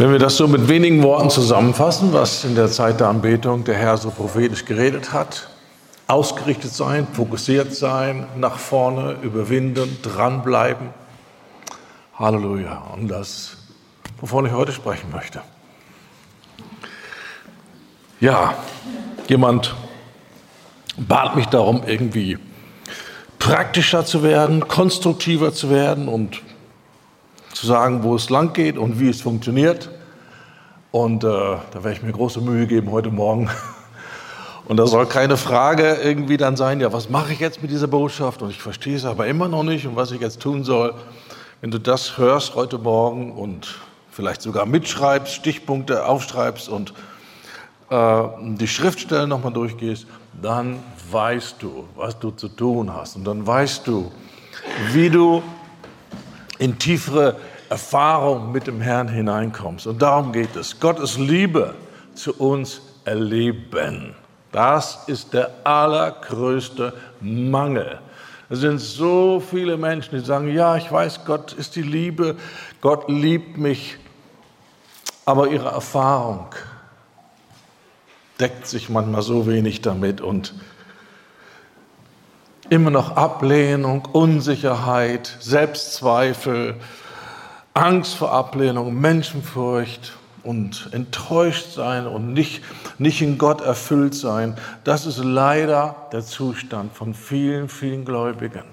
Wenn wir das so mit wenigen Worten zusammenfassen, was in der Zeit der Anbetung der Herr so prophetisch geredet hat, ausgerichtet sein, fokussiert sein, nach vorne, überwinden, dranbleiben. Halleluja. Und das, wovon ich heute sprechen möchte. Ja, jemand bat mich darum, irgendwie praktischer zu werden, konstruktiver zu werden und zu sagen, wo es lang geht und wie es funktioniert. Und äh, da werde ich mir große Mühe geben heute Morgen. Und da soll keine Frage irgendwie dann sein, ja, was mache ich jetzt mit dieser Botschaft? Und ich verstehe es aber immer noch nicht und was ich jetzt tun soll. Wenn du das hörst heute Morgen und vielleicht sogar mitschreibst, Stichpunkte aufschreibst und äh, die Schriftstellen nochmal durchgehst, dann weißt du, was du zu tun hast. Und dann weißt du, wie du in tiefere Erfahrung mit dem Herrn hineinkommst. Und darum geht es. Gottes Liebe zu uns erleben. Das ist der allergrößte Mangel. Es sind so viele Menschen, die sagen, ja, ich weiß, Gott ist die Liebe, Gott liebt mich, aber ihre Erfahrung deckt sich manchmal so wenig damit und immer noch Ablehnung, Unsicherheit, Selbstzweifel, Angst vor Ablehnung, Menschenfurcht und enttäuscht sein und nicht, nicht in Gott erfüllt sein, das ist leider der Zustand von vielen, vielen Gläubigen.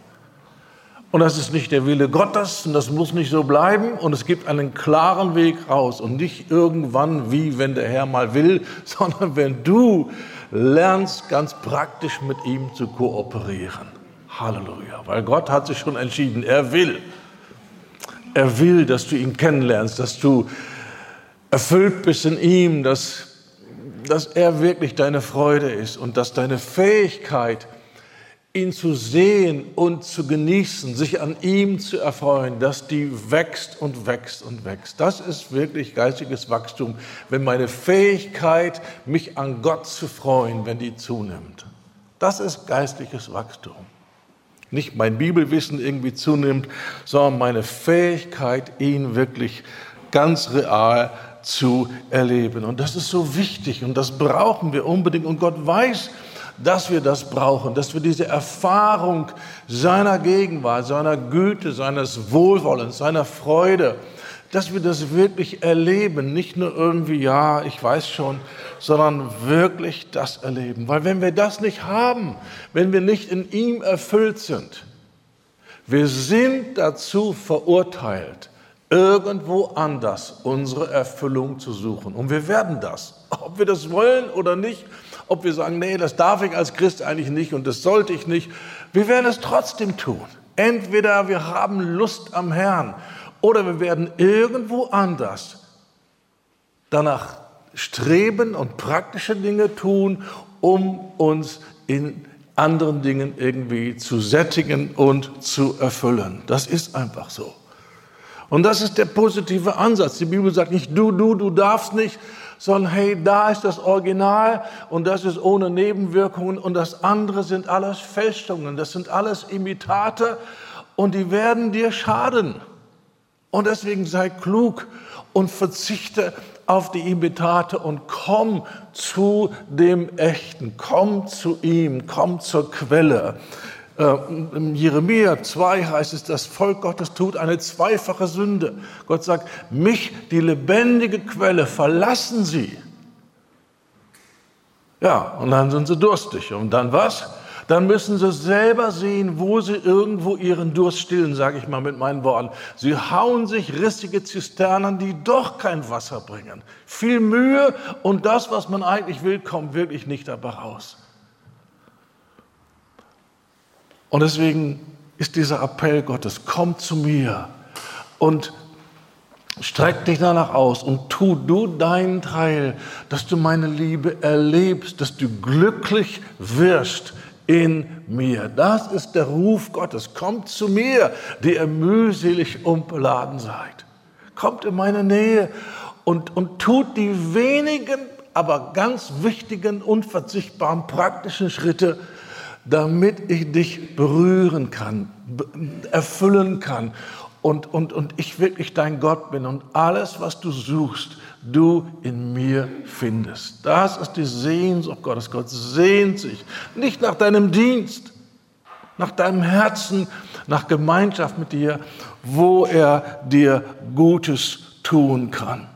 Und das ist nicht der Wille Gottes und das muss nicht so bleiben und es gibt einen klaren Weg raus und nicht irgendwann wie, wenn der Herr mal will, sondern wenn du lernst ganz praktisch mit ihm zu kooperieren. Halleluja, weil Gott hat sich schon entschieden, er will. Er will, dass du ihn kennenlernst, dass du erfüllt bist in ihm, dass, dass er wirklich deine Freude ist und dass deine Fähigkeit, ihn zu sehen und zu genießen, sich an ihm zu erfreuen, dass die wächst und wächst und wächst. Das ist wirklich geistiges Wachstum, wenn meine Fähigkeit, mich an Gott zu freuen, wenn die zunimmt. Das ist geistliches Wachstum. Nicht mein Bibelwissen irgendwie zunimmt, sondern meine Fähigkeit, ihn wirklich ganz real zu erleben. Und das ist so wichtig und das brauchen wir unbedingt. Und Gott weiß, dass wir das brauchen, dass wir diese Erfahrung seiner Gegenwart, seiner Güte, seines Wohlwollens, seiner Freude, dass wir das wirklich erleben, nicht nur irgendwie, ja, ich weiß schon, sondern wirklich das erleben. Weil wenn wir das nicht haben, wenn wir nicht in ihm erfüllt sind, wir sind dazu verurteilt, irgendwo anders unsere Erfüllung zu suchen. Und wir werden das, ob wir das wollen oder nicht, ob wir sagen, nee, das darf ich als Christ eigentlich nicht und das sollte ich nicht. Wir werden es trotzdem tun. Entweder wir haben Lust am Herrn oder wir werden irgendwo anders danach streben und praktische Dinge tun, um uns in anderen Dingen irgendwie zu sättigen und zu erfüllen. Das ist einfach so. Und das ist der positive Ansatz. Die Bibel sagt nicht du, du, du darfst nicht, sondern hey, da ist das Original und das ist ohne Nebenwirkungen und das andere sind alles Fälschungen, das sind alles Imitate und die werden dir schaden. Und deswegen sei klug und verzichte auf die Imitate und komm zu dem Echten, komm zu ihm, komm zur Quelle. Äh, Im Jeremia 2 heißt es, das Volk Gottes tut eine zweifache Sünde. Gott sagt, mich, die lebendige Quelle, verlassen sie. Ja, und dann sind sie durstig. Und dann was? Dann müssen sie selber sehen, wo sie irgendwo ihren Durst stillen, sage ich mal mit meinen Worten. Sie hauen sich rissige Zisternen, die doch kein Wasser bringen. Viel Mühe und das, was man eigentlich will, kommt wirklich nicht dabei raus. Und deswegen ist dieser Appell Gottes, komm zu mir und streck dich danach aus und tu du deinen Teil, dass du meine Liebe erlebst, dass du glücklich wirst in mir. Das ist der Ruf Gottes. Kommt zu mir, die ihr mühselig und beladen seid. Kommt in meine Nähe und, und tut die wenigen, aber ganz wichtigen, unverzichtbaren praktischen Schritte, damit ich dich berühren kann, erfüllen kann und, und, und ich wirklich dein Gott bin und alles, was du suchst, du in mir findest. Das ist die Sehnsucht Gottes. Gott sehnt sich nicht nach deinem Dienst, nach deinem Herzen, nach Gemeinschaft mit dir, wo er dir Gutes tun kann.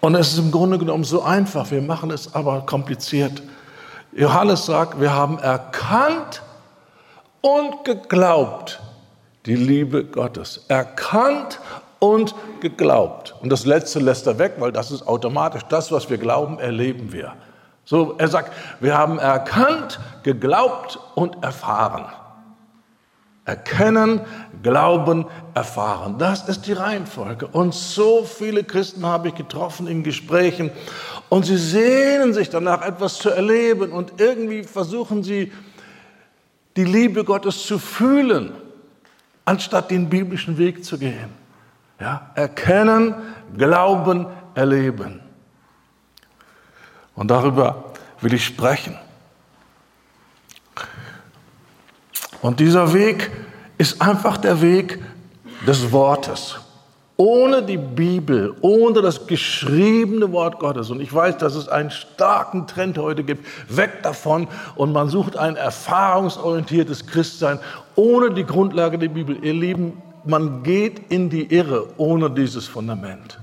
Und es ist im Grunde genommen so einfach, wir machen es aber kompliziert. Johannes sagt, wir haben erkannt und geglaubt die Liebe Gottes. Erkannt und geglaubt. Und das Letzte lässt er weg, weil das ist automatisch das, was wir glauben, erleben wir. So, er sagt, wir haben erkannt, geglaubt und erfahren. Erkennen, glauben, erfahren. Das ist die Reihenfolge. Und so viele Christen habe ich getroffen in Gesprächen und sie sehnen sich danach, etwas zu erleben und irgendwie versuchen sie, die Liebe Gottes zu fühlen, anstatt den biblischen Weg zu gehen. Ja, erkennen, glauben, erleben. Und darüber will ich sprechen. Und dieser Weg ist einfach der Weg des Wortes. Ohne die Bibel, ohne das geschriebene Wort Gottes. Und ich weiß, dass es einen starken Trend heute gibt, weg davon. Und man sucht ein erfahrungsorientiertes Christsein ohne die Grundlage der Bibel. Ihr Lieben, man geht in die Irre ohne dieses Fundament.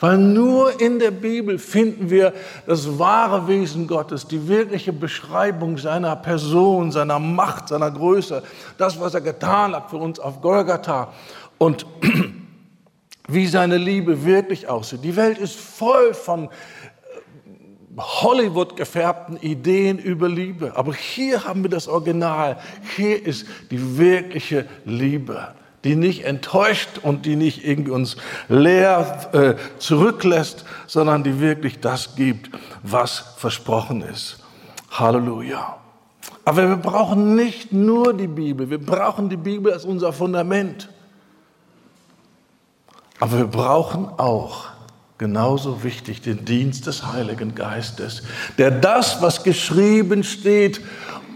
Weil nur in der Bibel finden wir das wahre Wesen Gottes, die wirkliche Beschreibung seiner Person, seiner Macht, seiner Größe, das, was er getan hat für uns auf Golgatha und wie seine Liebe wirklich aussieht. Die Welt ist voll von äh, Hollywood gefärbten Ideen über Liebe. Aber hier haben wir das Original. Hier ist die wirkliche Liebe die nicht enttäuscht und die nicht irgendwie uns leer äh, zurücklässt, sondern die wirklich das gibt, was versprochen ist. Halleluja. Aber wir brauchen nicht nur die Bibel, wir brauchen die Bibel als unser Fundament. Aber wir brauchen auch genauso wichtig den Dienst des Heiligen Geistes, der das, was geschrieben steht,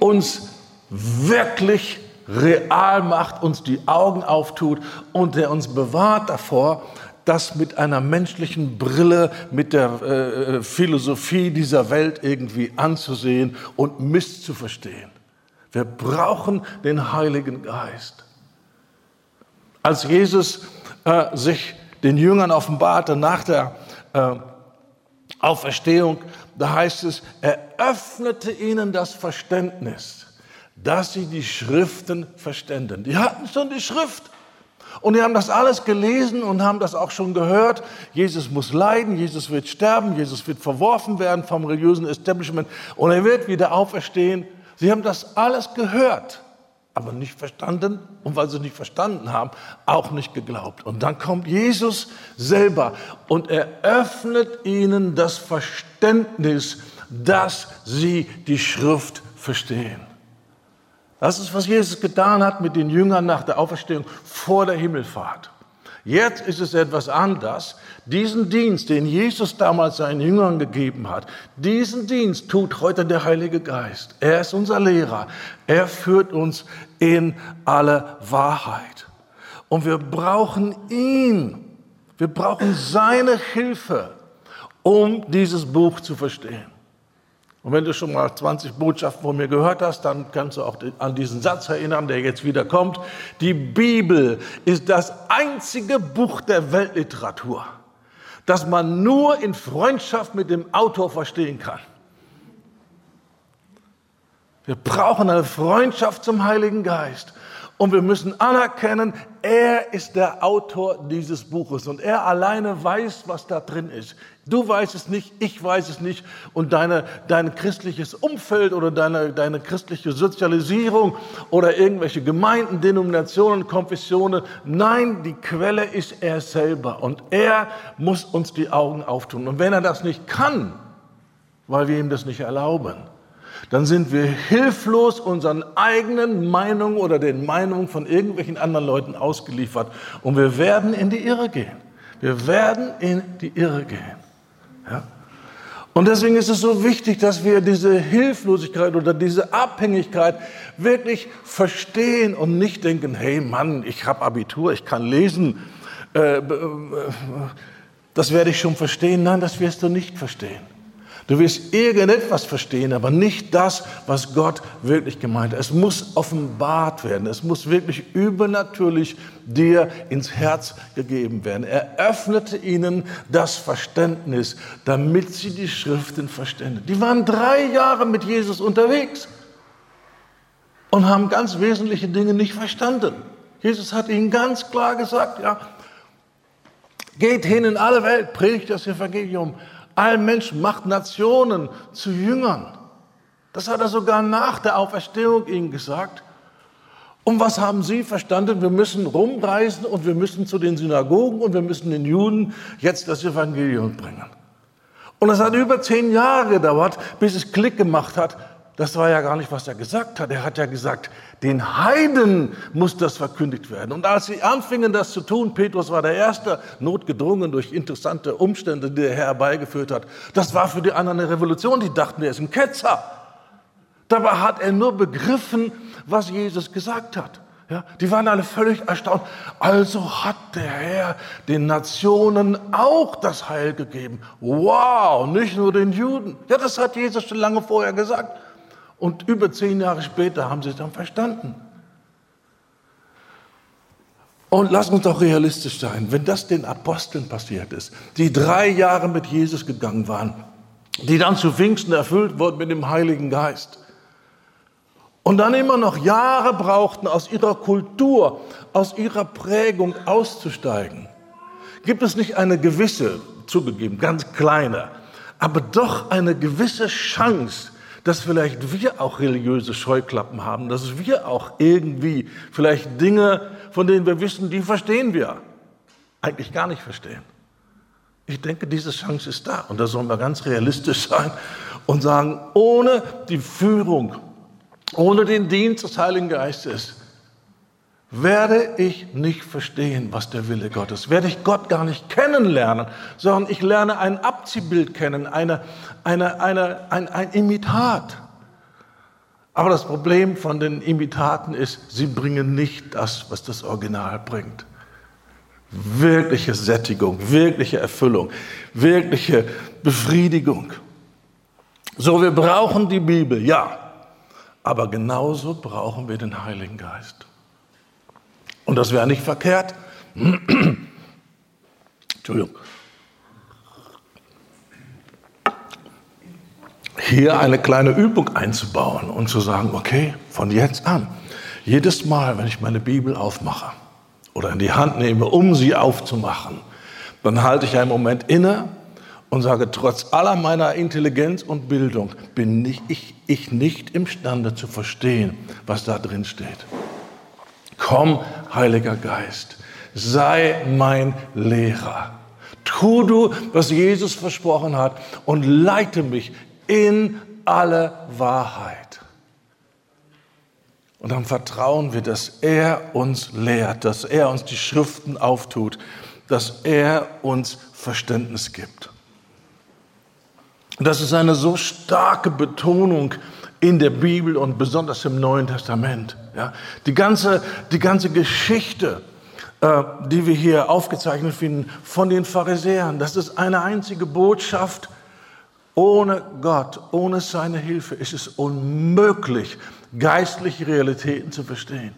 uns wirklich real macht, uns die Augen auftut und der uns bewahrt davor, das mit einer menschlichen Brille, mit der äh, Philosophie dieser Welt irgendwie anzusehen und misszuverstehen. Wir brauchen den Heiligen Geist. Als Jesus äh, sich den Jüngern offenbarte nach der äh, Auferstehung, da heißt es, er öffnete ihnen das Verständnis dass sie die Schriften verständen. Die hatten schon die Schrift. Und die haben das alles gelesen und haben das auch schon gehört. Jesus muss leiden, Jesus wird sterben, Jesus wird verworfen werden vom religiösen Establishment und er wird wieder auferstehen. Sie haben das alles gehört, aber nicht verstanden und weil sie nicht verstanden haben, auch nicht geglaubt. Und dann kommt Jesus selber und er öffnet ihnen das Verständnis, dass sie die Schrift verstehen. Das ist, was Jesus getan hat mit den Jüngern nach der Auferstehung vor der Himmelfahrt. Jetzt ist es etwas anders. Diesen Dienst, den Jesus damals seinen Jüngern gegeben hat, diesen Dienst tut heute der Heilige Geist. Er ist unser Lehrer. Er führt uns in alle Wahrheit. Und wir brauchen ihn. Wir brauchen seine Hilfe, um dieses Buch zu verstehen. Und wenn du schon mal 20 Botschaften von mir gehört hast, dann kannst du auch an diesen Satz erinnern, der jetzt wieder kommt. Die Bibel ist das einzige Buch der Weltliteratur, das man nur in Freundschaft mit dem Autor verstehen kann. Wir brauchen eine Freundschaft zum Heiligen Geist. Und wir müssen anerkennen, er ist der Autor dieses Buches und er alleine weiß, was da drin ist. Du weißt es nicht, ich weiß es nicht und deine, dein christliches Umfeld oder deine, deine christliche Sozialisierung oder irgendwelche Gemeinden, Denominationen, Konfessionen. Nein, die Quelle ist er selber und er muss uns die Augen auftun. Und wenn er das nicht kann, weil wir ihm das nicht erlauben, dann sind wir hilflos unseren eigenen Meinungen oder den Meinungen von irgendwelchen anderen Leuten ausgeliefert und wir werden in die Irre gehen. Wir werden in die Irre gehen. Ja? Und deswegen ist es so wichtig, dass wir diese Hilflosigkeit oder diese Abhängigkeit wirklich verstehen und nicht denken, hey Mann, ich habe Abitur, ich kann lesen, äh, äh, das werde ich schon verstehen. Nein, das wirst du nicht verstehen. Du wirst irgendetwas verstehen, aber nicht das, was Gott wirklich gemeint hat. Es muss offenbart werden. Es muss wirklich übernatürlich dir ins Herz gegeben werden. Er öffnete ihnen das Verständnis, damit sie die Schriften verständen. Die waren drei Jahre mit Jesus unterwegs und haben ganz wesentliche Dinge nicht verstanden. Jesus hat ihnen ganz klar gesagt, ja, geht hin in alle Welt, predigt das Evangelium allen Menschen, macht Nationen zu Jüngern. Das hat er sogar nach der Auferstehung ihnen gesagt. Und was haben sie verstanden? Wir müssen rumreisen und wir müssen zu den Synagogen und wir müssen den Juden jetzt das Evangelium bringen. Und es hat über zehn Jahre gedauert, bis es Klick gemacht hat, das war ja gar nicht, was er gesagt hat. Er hat ja gesagt, den Heiden muss das verkündigt werden. Und als sie anfingen, das zu tun, Petrus war der Erste, notgedrungen durch interessante Umstände, die der Herr herbeigeführt hat. Das war für die anderen eine Revolution. Die dachten, er ist ein Ketzer. Dabei hat er nur begriffen, was Jesus gesagt hat. Ja, die waren alle völlig erstaunt. Also hat der Herr den Nationen auch das Heil gegeben. Wow, nicht nur den Juden. Ja, das hat Jesus schon lange vorher gesagt. Und über zehn Jahre später haben sie es dann verstanden. Und lass uns doch realistisch sein, wenn das den Aposteln passiert ist, die drei Jahre mit Jesus gegangen waren, die dann zu Pfingsten erfüllt wurden mit dem Heiligen Geist und dann immer noch Jahre brauchten, aus ihrer Kultur, aus ihrer Prägung auszusteigen, gibt es nicht eine gewisse, zugegeben, ganz kleine, aber doch eine gewisse Chance, dass vielleicht wir auch religiöse Scheuklappen haben, dass wir auch irgendwie vielleicht Dinge, von denen wir wissen, die verstehen wir, eigentlich gar nicht verstehen. Ich denke, diese Chance ist da und da sollen wir ganz realistisch sein und sagen, ohne die Führung, ohne den Dienst des Heiligen Geistes werde ich nicht verstehen, was der Wille Gottes ist. Werde ich Gott gar nicht kennenlernen, sondern ich lerne ein Abziehbild kennen, eine, eine, eine, ein, ein Imitat. Aber das Problem von den Imitaten ist, sie bringen nicht das, was das Original bringt. Wirkliche Sättigung, wirkliche Erfüllung, wirkliche Befriedigung. So, wir brauchen die Bibel, ja, aber genauso brauchen wir den Heiligen Geist. Und das wäre nicht verkehrt. Entschuldigung. Hier eine kleine Übung einzubauen und zu sagen, okay, von jetzt an, jedes Mal, wenn ich meine Bibel aufmache oder in die Hand nehme, um sie aufzumachen, dann halte ich einen Moment inne und sage, trotz aller meiner Intelligenz und Bildung bin ich, ich, ich nicht imstande zu verstehen, was da drin steht. Komm, Heiliger Geist, sei mein Lehrer. Tu du, was Jesus versprochen hat und leite mich in alle Wahrheit. Und dann vertrauen wir, dass er uns lehrt, dass er uns die Schriften auftut, dass er uns Verständnis gibt. Und das ist eine so starke Betonung in der Bibel und besonders im Neuen Testament. Ja, die, ganze, die ganze Geschichte, äh, die wir hier aufgezeichnet finden von den Pharisäern, das ist eine einzige Botschaft. Ohne Gott, ohne seine Hilfe ist es unmöglich, geistliche Realitäten zu verstehen.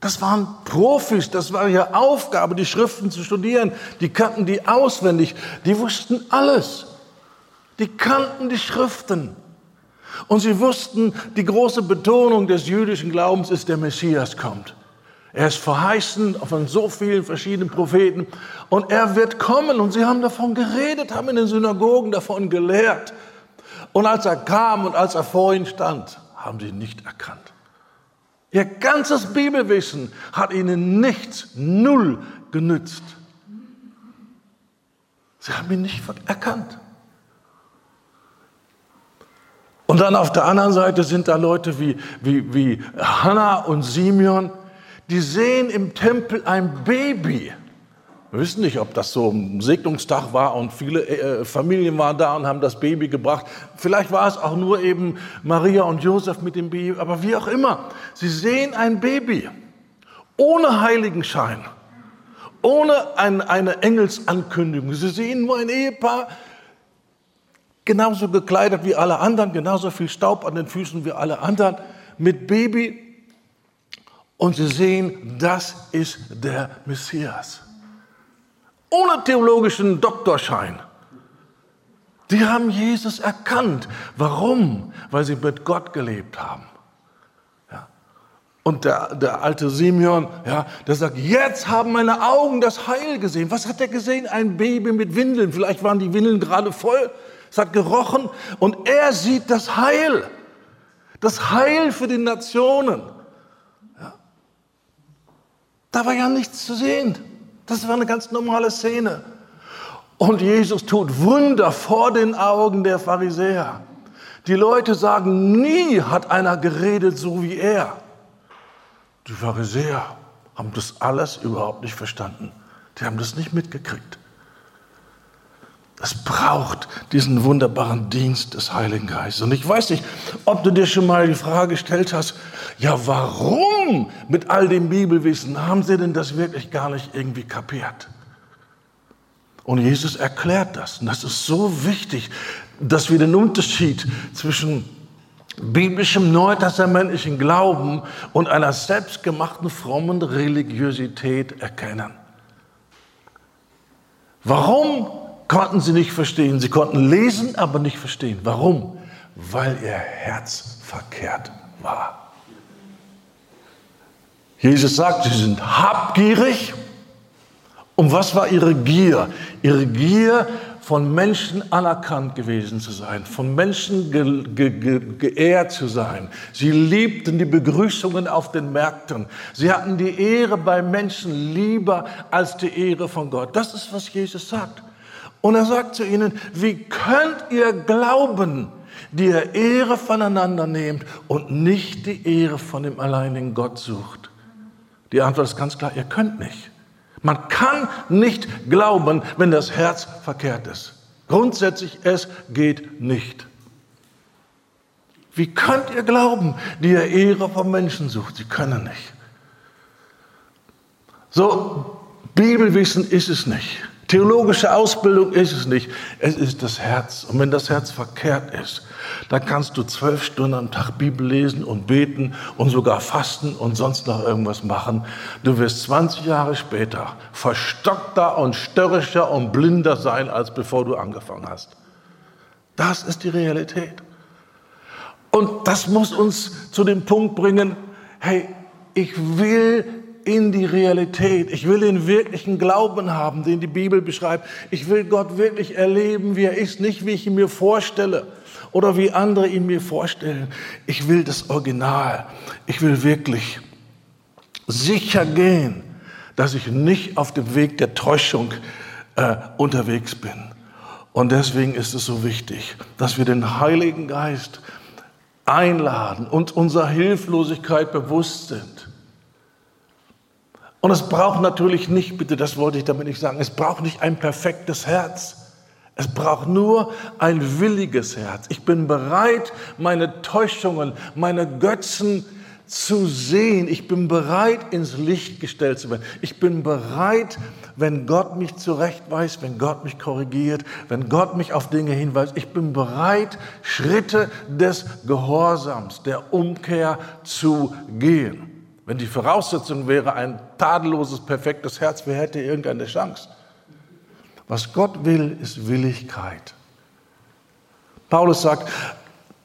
Das waren Profis, das war ihre Aufgabe, die Schriften zu studieren. Die kannten die auswendig, die wussten alles. Die kannten die Schriften. Und sie wussten, die große Betonung des jüdischen Glaubens ist, der Messias kommt. Er ist verheißen von so vielen verschiedenen Propheten und er wird kommen. Und sie haben davon geredet, haben in den Synagogen davon gelehrt. Und als er kam und als er vor ihnen stand, haben sie ihn nicht erkannt. Ihr ganzes Bibelwissen hat ihnen nichts, null genützt. Sie haben ihn nicht erkannt. Und dann auf der anderen Seite sind da Leute wie, wie, wie Hannah und Simeon, die sehen im Tempel ein Baby. Wir wissen nicht, ob das so ein Segnungstag war und viele äh, Familien waren da und haben das Baby gebracht. Vielleicht war es auch nur eben Maria und Josef mit dem Baby, aber wie auch immer. Sie sehen ein Baby ohne Heiligenschein, ohne ein, eine Engelsankündigung. Sie sehen nur ein Ehepaar, genauso gekleidet wie alle anderen, genauso viel Staub an den Füßen wie alle anderen, mit Baby. Und sie sehen, das ist der Messias ohne theologischen Doktorschein. Die haben Jesus erkannt. Warum? Weil sie mit Gott gelebt haben. Ja. Und der, der alte Simeon, ja, der sagt, jetzt haben meine Augen das Heil gesehen. Was hat er gesehen? Ein Baby mit Windeln. Vielleicht waren die Windeln gerade voll. Es hat gerochen. Und er sieht das Heil. Das Heil für die Nationen. Ja. Da war ja nichts zu sehen. Das war eine ganz normale Szene. Und Jesus tut Wunder vor den Augen der Pharisäer. Die Leute sagen, nie hat einer geredet so wie er. Die Pharisäer haben das alles überhaupt nicht verstanden. Die haben das nicht mitgekriegt. Es braucht diesen wunderbaren Dienst des Heiligen Geistes. Und ich weiß nicht, ob du dir schon mal die Frage gestellt hast, ja, warum mit all dem Bibelwissen haben sie denn das wirklich gar nicht irgendwie kapiert? Und Jesus erklärt das. Und das ist so wichtig, dass wir den Unterschied zwischen biblischem neutestamentlichen Glauben und einer selbstgemachten frommen Religiosität erkennen. Warum konnten sie nicht verstehen. Sie konnten lesen, aber nicht verstehen. Warum? Weil ihr Herz verkehrt war. Jesus sagt, sie sind habgierig. Und was war ihre Gier? Ihre Gier, von Menschen anerkannt gewesen zu sein, von Menschen ge ge ge geehrt zu sein. Sie liebten die Begrüßungen auf den Märkten. Sie hatten die Ehre bei Menschen lieber als die Ehre von Gott. Das ist, was Jesus sagt. Und er sagt zu ihnen, wie könnt ihr glauben, die ihr Ehre voneinander nehmt und nicht die Ehre von dem alleinigen Gott sucht? Die Antwort ist ganz klar, ihr könnt nicht. Man kann nicht glauben, wenn das Herz verkehrt ist. Grundsätzlich, es geht nicht. Wie könnt ihr glauben, die ihr Ehre vom Menschen sucht? Sie können nicht. So, Bibelwissen ist es nicht. Theologische Ausbildung ist es nicht. Es ist das Herz. Und wenn das Herz verkehrt ist, dann kannst du zwölf Stunden am Tag Bibel lesen und beten und sogar fasten und sonst noch irgendwas machen. Du wirst 20 Jahre später verstockter und störrischer und blinder sein, als bevor du angefangen hast. Das ist die Realität. Und das muss uns zu dem Punkt bringen, hey, ich will in die Realität. Ich will den wirklichen Glauben haben, den die Bibel beschreibt. Ich will Gott wirklich erleben, wie er ist, nicht wie ich ihn mir vorstelle oder wie andere ihn mir vorstellen. Ich will das Original. Ich will wirklich sicher gehen, dass ich nicht auf dem Weg der Täuschung äh, unterwegs bin. Und deswegen ist es so wichtig, dass wir den Heiligen Geist einladen und unserer Hilflosigkeit bewusst sind und es braucht natürlich nicht, bitte, das wollte ich damit nicht sagen, es braucht nicht ein perfektes Herz. Es braucht nur ein williges Herz. Ich bin bereit, meine Täuschungen, meine Götzen zu sehen. Ich bin bereit, ins Licht gestellt zu werden. Ich bin bereit, wenn Gott mich zurechtweist, wenn Gott mich korrigiert, wenn Gott mich auf Dinge hinweist. Ich bin bereit, Schritte des Gehorsams, der Umkehr zu gehen. Wenn die Voraussetzung wäre ein tadelloses, perfektes Herz, wer hätte irgendeine Chance? Was Gott will, ist Willigkeit. Paulus sagt,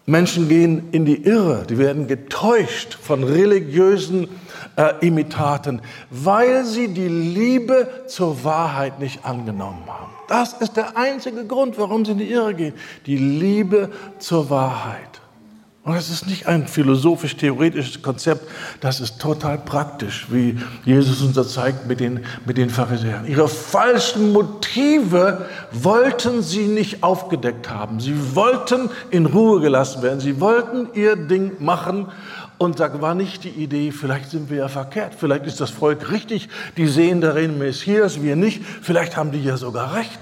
Menschen gehen in die Irre, die werden getäuscht von religiösen äh, Imitaten, weil sie die Liebe zur Wahrheit nicht angenommen haben. Das ist der einzige Grund, warum sie in die Irre gehen. Die Liebe zur Wahrheit. Und das ist nicht ein philosophisch-theoretisches Konzept, das ist total praktisch, wie Jesus uns das zeigt mit den, mit den Pharisäern. Ihre falschen Motive wollten sie nicht aufgedeckt haben. Sie wollten in Ruhe gelassen werden. Sie wollten ihr Ding machen Und da war nicht die Idee, vielleicht sind wir ja verkehrt, vielleicht ist das Volk richtig, die sehen darin Messias, wir nicht, vielleicht haben die ja sogar recht.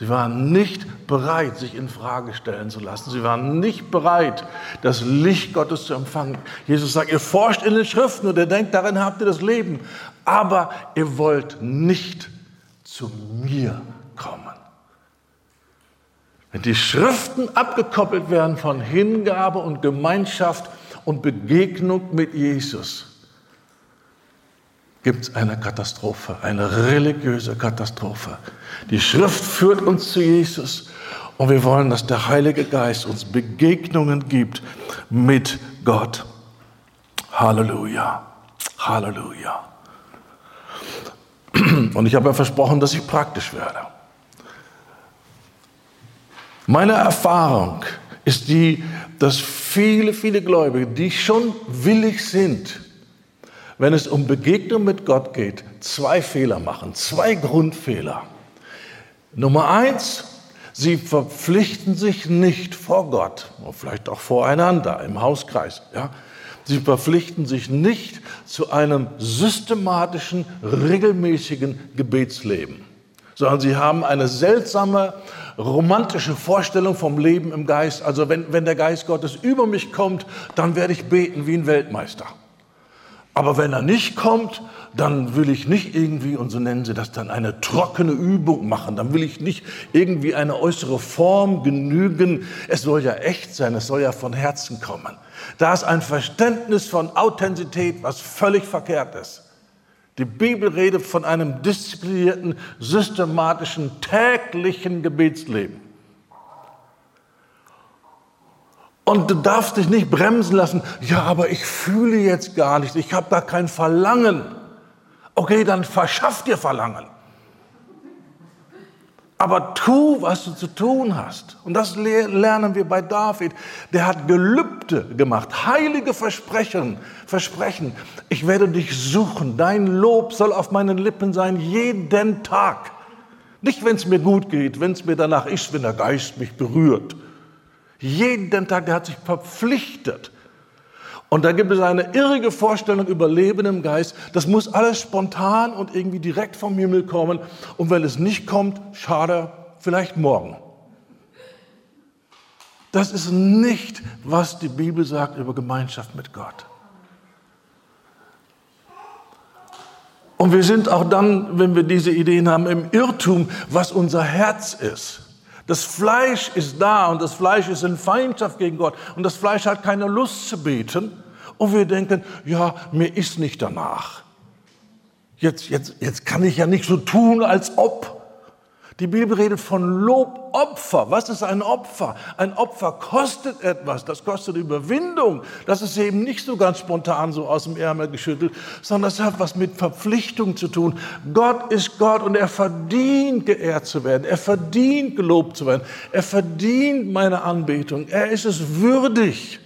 Sie waren nicht bereit, sich in Frage stellen zu lassen. Sie waren nicht bereit, das Licht Gottes zu empfangen. Jesus sagt, ihr forscht in den Schriften und ihr denkt, darin habt ihr das Leben. Aber ihr wollt nicht zu mir kommen. Wenn die Schriften abgekoppelt werden von Hingabe und Gemeinschaft und Begegnung mit Jesus, gibt es eine Katastrophe, eine religiöse Katastrophe. Die Schrift führt uns zu Jesus und wir wollen, dass der Heilige Geist uns Begegnungen gibt mit Gott. Halleluja, Halleluja. Und ich habe ja versprochen, dass ich praktisch werde. Meine Erfahrung ist die, dass viele, viele Gläubige, die schon willig sind, wenn es um Begegnung mit Gott geht, zwei Fehler machen, zwei Grundfehler. Nummer eins, sie verpflichten sich nicht vor Gott, vielleicht auch voreinander im Hauskreis. Ja? Sie verpflichten sich nicht zu einem systematischen, regelmäßigen Gebetsleben, sondern sie haben eine seltsame, romantische Vorstellung vom Leben im Geist. Also wenn, wenn der Geist Gottes über mich kommt, dann werde ich beten wie ein Weltmeister. Aber wenn er nicht kommt, dann will ich nicht irgendwie, und so nennen sie das dann, eine trockene Übung machen. Dann will ich nicht irgendwie eine äußere Form genügen. Es soll ja echt sein, es soll ja von Herzen kommen. Da ist ein Verständnis von Authentizität, was völlig verkehrt ist. Die Bibel redet von einem disziplinierten, systematischen, täglichen Gebetsleben. Und du darfst dich nicht bremsen lassen. Ja, aber ich fühle jetzt gar nichts. Ich habe da kein Verlangen. Okay, dann verschaff dir Verlangen. Aber tu, was du zu tun hast. Und das lernen wir bei David. Der hat Gelübde gemacht, heilige Versprechen. Versprechen. Ich werde dich suchen. Dein Lob soll auf meinen Lippen sein, jeden Tag. Nicht, wenn es mir gut geht, wenn es mir danach ist, wenn der Geist mich berührt. Jeden Tag, der hat sich verpflichtet. Und da gibt es eine irrige Vorstellung über Leben im Geist. Das muss alles spontan und irgendwie direkt vom Himmel kommen. Und wenn es nicht kommt, schade, vielleicht morgen. Das ist nicht, was die Bibel sagt über Gemeinschaft mit Gott. Und wir sind auch dann, wenn wir diese Ideen haben, im Irrtum, was unser Herz ist. Das Fleisch ist da und das Fleisch ist in Feindschaft gegen Gott und das Fleisch hat keine Lust zu beten. Und wir denken, ja, mir ist nicht danach. Jetzt, jetzt, jetzt kann ich ja nicht so tun, als ob. Die Bibel redet von Lobopfer. Was ist ein Opfer? Ein Opfer kostet etwas. Das kostet Überwindung. Das ist eben nicht so ganz spontan so aus dem Ärmel geschüttelt, sondern das hat was mit Verpflichtung zu tun. Gott ist Gott und er verdient geehrt zu werden. Er verdient gelobt zu werden. Er verdient meine Anbetung. Er ist es würdig.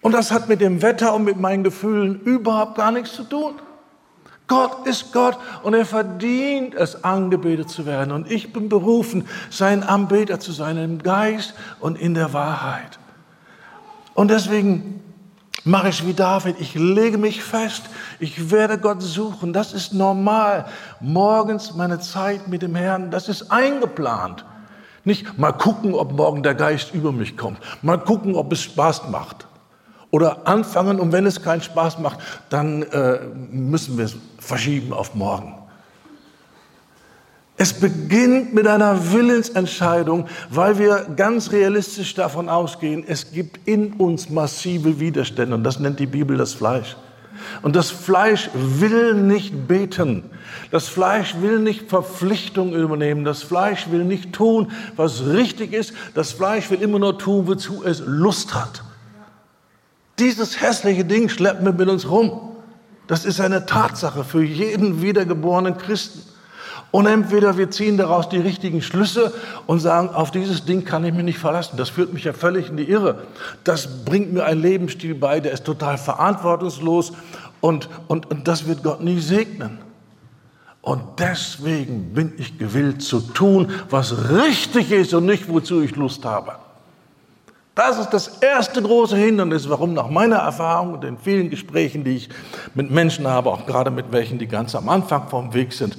Und das hat mit dem Wetter und mit meinen Gefühlen überhaupt gar nichts zu tun. Gott ist Gott und er verdient es, angebetet zu werden. Und ich bin berufen, sein Anbeter zu sein im Geist und in der Wahrheit. Und deswegen mache ich wie David, ich lege mich fest, ich werde Gott suchen. Das ist normal. Morgens meine Zeit mit dem Herrn, das ist eingeplant. Nicht mal gucken, ob morgen der Geist über mich kommt. Mal gucken, ob es Spaß macht oder anfangen und wenn es keinen Spaß macht, dann äh, müssen wir es verschieben auf morgen. Es beginnt mit einer Willensentscheidung, weil wir ganz realistisch davon ausgehen, es gibt in uns massive Widerstände und das nennt die Bibel das Fleisch. Und das Fleisch will nicht beten. Das Fleisch will nicht Verpflichtung übernehmen. Das Fleisch will nicht tun, was richtig ist. Das Fleisch will immer nur tun, wozu es Lust hat. Dieses hässliche Ding schleppen wir mit uns rum. Das ist eine Tatsache für jeden wiedergeborenen Christen. Und entweder wir ziehen daraus die richtigen Schlüsse und sagen, auf dieses Ding kann ich mich nicht verlassen. Das führt mich ja völlig in die Irre. Das bringt mir einen Lebensstil bei, der ist total verantwortungslos und, und, und das wird Gott nie segnen. Und deswegen bin ich gewillt zu tun, was richtig ist und nicht, wozu ich Lust habe. Das ist das erste große Hindernis, warum nach meiner Erfahrung und den vielen Gesprächen, die ich mit Menschen habe, auch gerade mit welchen, die ganz am Anfang vom Weg sind,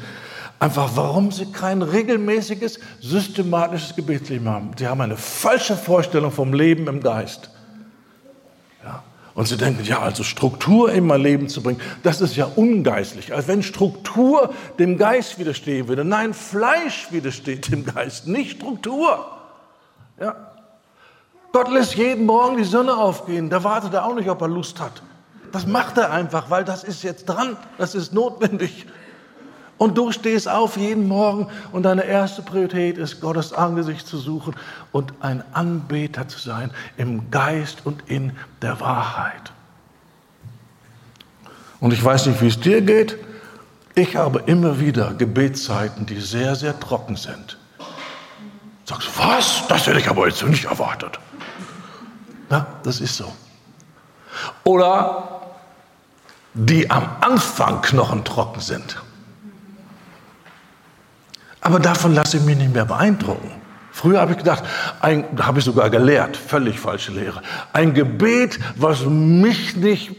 einfach warum sie kein regelmäßiges, systematisches Gebetsleben haben. Sie haben eine falsche Vorstellung vom Leben im Geist. Ja? Und sie denken, ja, also Struktur in mein Leben zu bringen, das ist ja ungeistlich. Als wenn Struktur dem Geist widerstehen würde. Nein, Fleisch widersteht dem Geist, nicht Struktur. Ja? Gott lässt jeden Morgen die Sonne aufgehen. Da wartet er auch nicht, ob er Lust hat. Das macht er einfach, weil das ist jetzt dran, das ist notwendig. Und du stehst auf jeden Morgen und deine erste Priorität ist, Gottes Angesicht zu suchen und ein Anbeter zu sein im Geist und in der Wahrheit. Und ich weiß nicht, wie es dir geht. Ich habe immer wieder Gebetszeiten, die sehr, sehr trocken sind. Sagst du, was? Das hätte ich aber jetzt nicht erwartet. Ja, das ist so. Oder die am Anfang knochentrocken sind. Aber davon lasse ich mich nicht mehr beeindrucken. Früher habe ich gedacht, ein, habe ich sogar gelehrt, völlig falsche Lehre. Ein Gebet, was mich nicht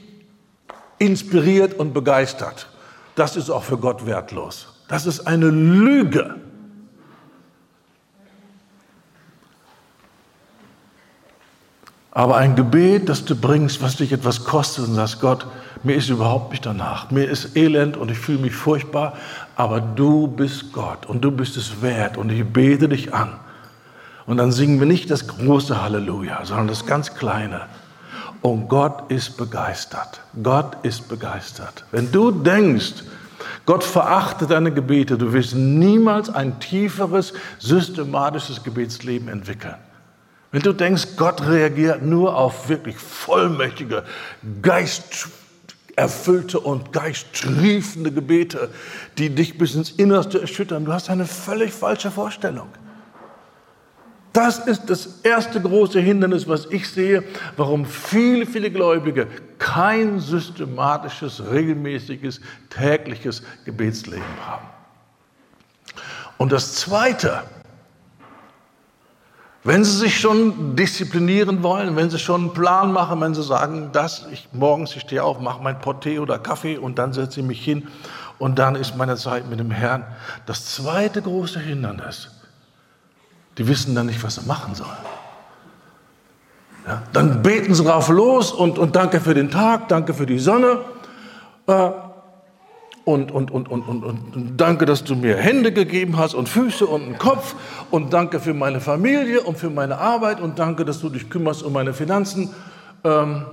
inspiriert und begeistert, das ist auch für Gott wertlos. Das ist eine Lüge. Aber ein Gebet, das du bringst, was dich etwas kostet und sagst, Gott, mir ist überhaupt nicht danach. Mir ist elend und ich fühle mich furchtbar, aber du bist Gott und du bist es wert und ich bete dich an. Und dann singen wir nicht das große Halleluja, sondern das ganz kleine. Und Gott ist begeistert. Gott ist begeistert. Wenn du denkst, Gott verachtet deine Gebete, du wirst niemals ein tieferes, systematisches Gebetsleben entwickeln. Wenn du denkst, Gott reagiert nur auf wirklich vollmächtige, geisterfüllte und geisttriefende Gebete, die dich bis ins Innerste erschüttern, du hast eine völlig falsche Vorstellung. Das ist das erste große Hindernis, was ich sehe, warum viele, viele Gläubige kein systematisches, regelmäßiges, tägliches Gebetsleben haben. Und das zweite, wenn Sie sich schon disziplinieren wollen, wenn Sie schon einen Plan machen, wenn Sie sagen, dass ich morgens, ich stehe auf, mache mein Porté oder Kaffee und dann setze ich mich hin und dann ist meine Zeit mit dem Herrn. Das zweite große Hindernis, die wissen dann nicht, was sie machen sollen. Ja, dann beten sie drauf los und, und danke für den Tag, danke für die Sonne. Äh, und, und, und, und, und, und danke, dass du mir Hände gegeben hast und Füße und einen Kopf und danke für meine Familie und für meine Arbeit und danke, dass du dich kümmerst um meine Finanzen. Ähm,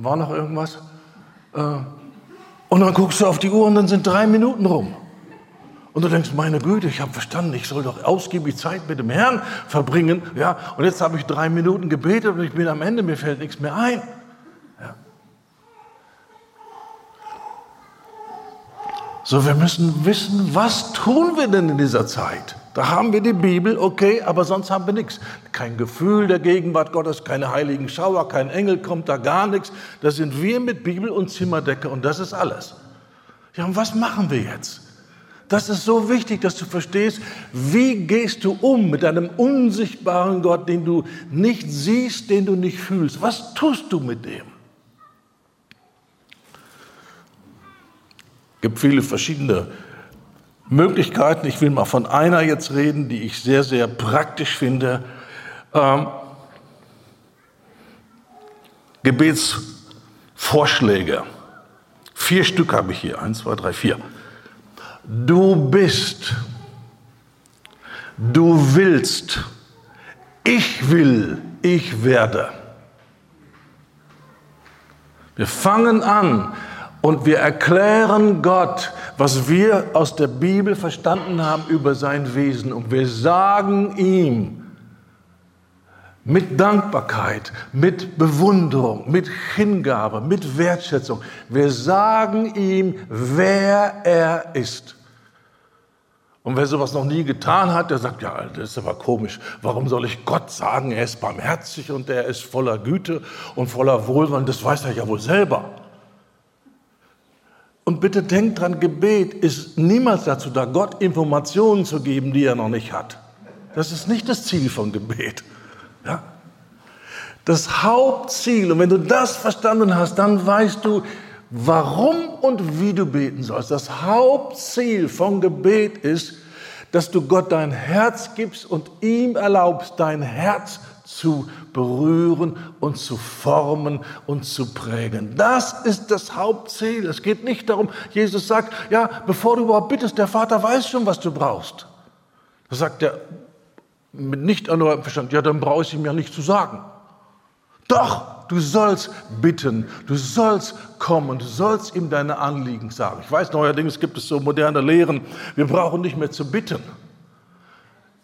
war noch irgendwas? Äh, und dann guckst du auf die Uhr und dann sind drei Minuten rum. Und du denkst, meine Güte, ich habe verstanden, ich soll doch ausgiebig Zeit mit dem Herrn verbringen. Ja, und jetzt habe ich drei Minuten gebetet und ich bin am Ende, mir fällt nichts mehr ein. So, wir müssen wissen, was tun wir denn in dieser Zeit? Da haben wir die Bibel, okay, aber sonst haben wir nichts. Kein Gefühl der Gegenwart Gottes, keine heiligen Schauer, kein Engel kommt da gar nichts. Da sind wir mit Bibel und Zimmerdecke und das ist alles. Ja, und was machen wir jetzt? Das ist so wichtig, dass du verstehst, wie gehst du um mit einem unsichtbaren Gott, den du nicht siehst, den du nicht fühlst. Was tust du mit dem? Gibt viele verschiedene Möglichkeiten. Ich will mal von einer jetzt reden, die ich sehr, sehr praktisch finde. Ähm, Gebetsvorschläge. Vier Stück habe ich hier. Eins, zwei, drei, vier. Du bist. Du willst. Ich will. Ich werde. Wir fangen an, und wir erklären Gott, was wir aus der Bibel verstanden haben über sein Wesen. Und wir sagen ihm mit Dankbarkeit, mit Bewunderung, mit Hingabe, mit Wertschätzung, wir sagen ihm, wer er ist. Und wer sowas noch nie getan hat, der sagt, ja, das ist aber komisch. Warum soll ich Gott sagen, er ist barmherzig und er ist voller Güte und voller Wohlwollen? Das weiß er ja wohl selber. Und bitte denkt dran, Gebet ist niemals dazu da, Gott Informationen zu geben, die er noch nicht hat. Das ist nicht das Ziel von Gebet. Ja? Das Hauptziel, und wenn du das verstanden hast, dann weißt du, warum und wie du beten sollst. Das Hauptziel von Gebet ist, dass du Gott dein Herz gibst und ihm erlaubst, dein Herz zu berühren und zu formen und zu prägen. Das ist das Hauptziel. Es geht nicht darum, Jesus sagt, ja, bevor du überhaupt bittest, der Vater weiß schon, was du brauchst. Da sagt er mit nicht erneuertem Verstand, ja, dann brauche ich ihm ja nicht zu sagen. Doch, du sollst bitten, du sollst kommen, du sollst ihm deine Anliegen sagen. Ich weiß, neuerdings gibt es so moderne Lehren, wir brauchen nicht mehr zu bitten.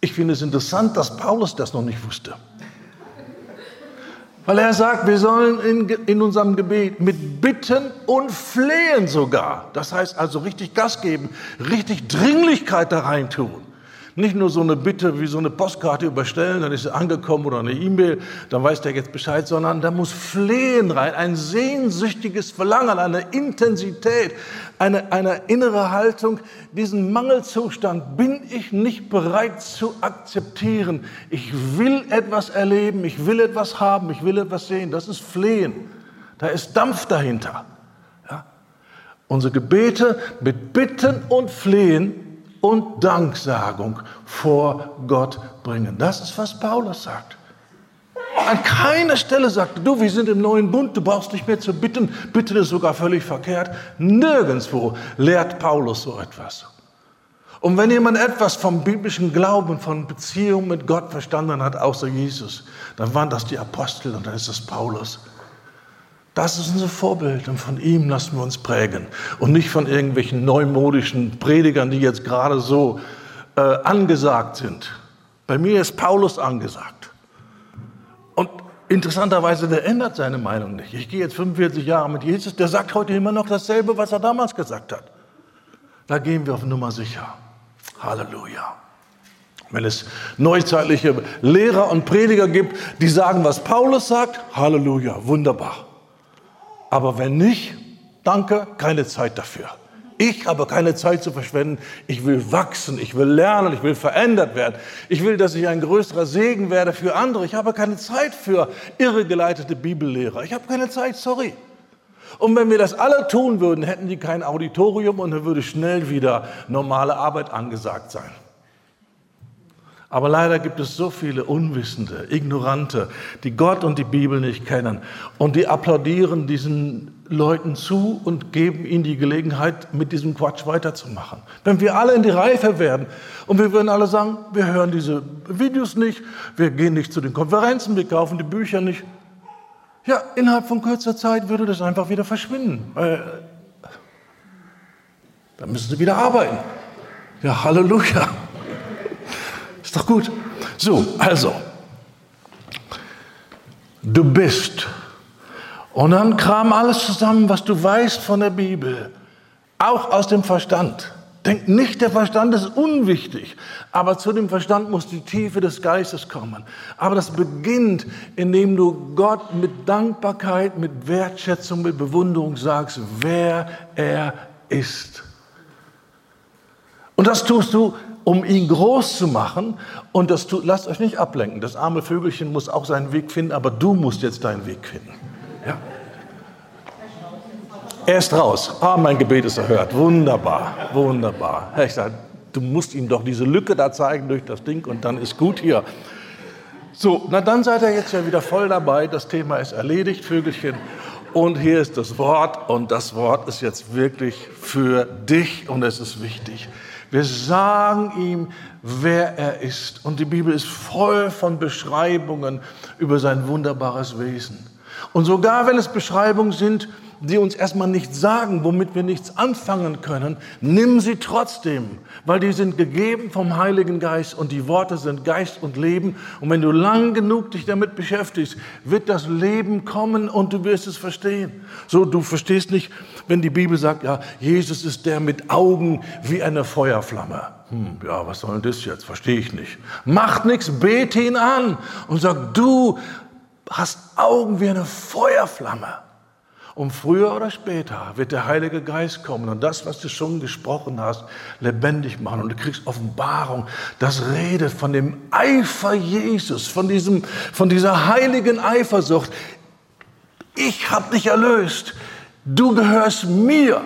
Ich finde es interessant, dass Paulus das noch nicht wusste. Weil er sagt, wir sollen in, in unserem Gebet mit Bitten und Flehen sogar, das heißt also richtig Gas geben, richtig Dringlichkeit da rein tun. Nicht nur so eine Bitte wie so eine Postkarte überstellen, dann ist sie angekommen oder eine E-Mail, dann weiß der jetzt Bescheid, sondern da muss Flehen rein, ein sehnsüchtiges Verlangen, eine Intensität, eine, eine innere Haltung. Diesen Mangelzustand bin ich nicht bereit zu akzeptieren. Ich will etwas erleben, ich will etwas haben, ich will etwas sehen. Das ist Flehen. Da ist Dampf dahinter. Ja? Unsere Gebete mit Bitten und Flehen und Danksagung vor Gott bringen. Das ist, was Paulus sagt. An keiner Stelle sagt er, du, wir sind im neuen Bund, du brauchst nicht mehr zu bitten, bitten ist sogar völlig verkehrt. Nirgendwo lehrt Paulus so etwas. Und wenn jemand etwas vom biblischen Glauben, von Beziehung mit Gott verstanden hat, außer Jesus, dann waren das die Apostel und dann ist es Paulus. Das ist unser Vorbild und von ihm lassen wir uns prägen und nicht von irgendwelchen neumodischen Predigern, die jetzt gerade so äh, angesagt sind. Bei mir ist Paulus angesagt. Und interessanterweise, der ändert seine Meinung nicht. Ich gehe jetzt 45 Jahre mit Jesus, der sagt heute immer noch dasselbe, was er damals gesagt hat. Da gehen wir auf Nummer sicher. Halleluja. Wenn es neuzeitliche Lehrer und Prediger gibt, die sagen, was Paulus sagt, Halleluja, wunderbar. Aber wenn nicht, danke, keine Zeit dafür. Ich habe keine Zeit zu verschwenden. Ich will wachsen, ich will lernen, ich will verändert werden. Ich will, dass ich ein größerer Segen werde für andere. Ich habe keine Zeit für irregeleitete Bibellehrer. Ich habe keine Zeit, sorry. Und wenn wir das alle tun würden, hätten die kein Auditorium und dann würde schnell wieder normale Arbeit angesagt sein. Aber leider gibt es so viele Unwissende, Ignorante, die Gott und die Bibel nicht kennen. Und die applaudieren diesen Leuten zu und geben ihnen die Gelegenheit, mit diesem Quatsch weiterzumachen. Wenn wir alle in die Reife werden und wir würden alle sagen, wir hören diese Videos nicht, wir gehen nicht zu den Konferenzen, wir kaufen die Bücher nicht. Ja, innerhalb von kurzer Zeit würde das einfach wieder verschwinden. Äh, dann müssen sie wieder arbeiten. Ja, Halleluja. Ist doch gut. So, also, du bist. Und dann kram alles zusammen, was du weißt von der Bibel, auch aus dem Verstand. Denk nicht, der Verstand ist unwichtig, aber zu dem Verstand muss die Tiefe des Geistes kommen. Aber das beginnt, indem du Gott mit Dankbarkeit, mit Wertschätzung, mit Bewunderung sagst, wer er ist. Und das tust du um ihn groß zu machen. Und das tut, lasst euch nicht ablenken. Das arme Vögelchen muss auch seinen Weg finden, aber du musst jetzt deinen Weg finden. Ja? Er ist raus. Ah, mein Gebet ist erhört. Wunderbar, wunderbar. Ich sage, du musst ihm doch diese Lücke da zeigen durch das Ding und dann ist gut hier. So, na dann seid ihr jetzt ja wieder voll dabei. Das Thema ist erledigt, Vögelchen. Und hier ist das Wort und das Wort ist jetzt wirklich für dich und es ist wichtig. Wir sagen ihm, wer er ist. Und die Bibel ist voll von Beschreibungen über sein wunderbares Wesen. Und sogar wenn es Beschreibungen sind, die uns erstmal nichts sagen, womit wir nichts anfangen können, nimm sie trotzdem, weil die sind gegeben vom Heiligen Geist und die Worte sind Geist und Leben. Und wenn du lang genug dich damit beschäftigst, wird das Leben kommen und du wirst es verstehen. So, du verstehst nicht, wenn die Bibel sagt, ja, Jesus ist der mit Augen wie eine Feuerflamme. Hm, ja, was soll denn das jetzt? Verstehe ich nicht. Macht nichts, bete ihn an und sag, du hast Augen wie eine Feuerflamme. Und früher oder später wird der Heilige Geist kommen und das, was du schon gesprochen hast, lebendig machen. Und du kriegst Offenbarung. Das redet von dem Eifer Jesus, von, diesem, von dieser heiligen Eifersucht. Ich habe dich erlöst. Du gehörst mir.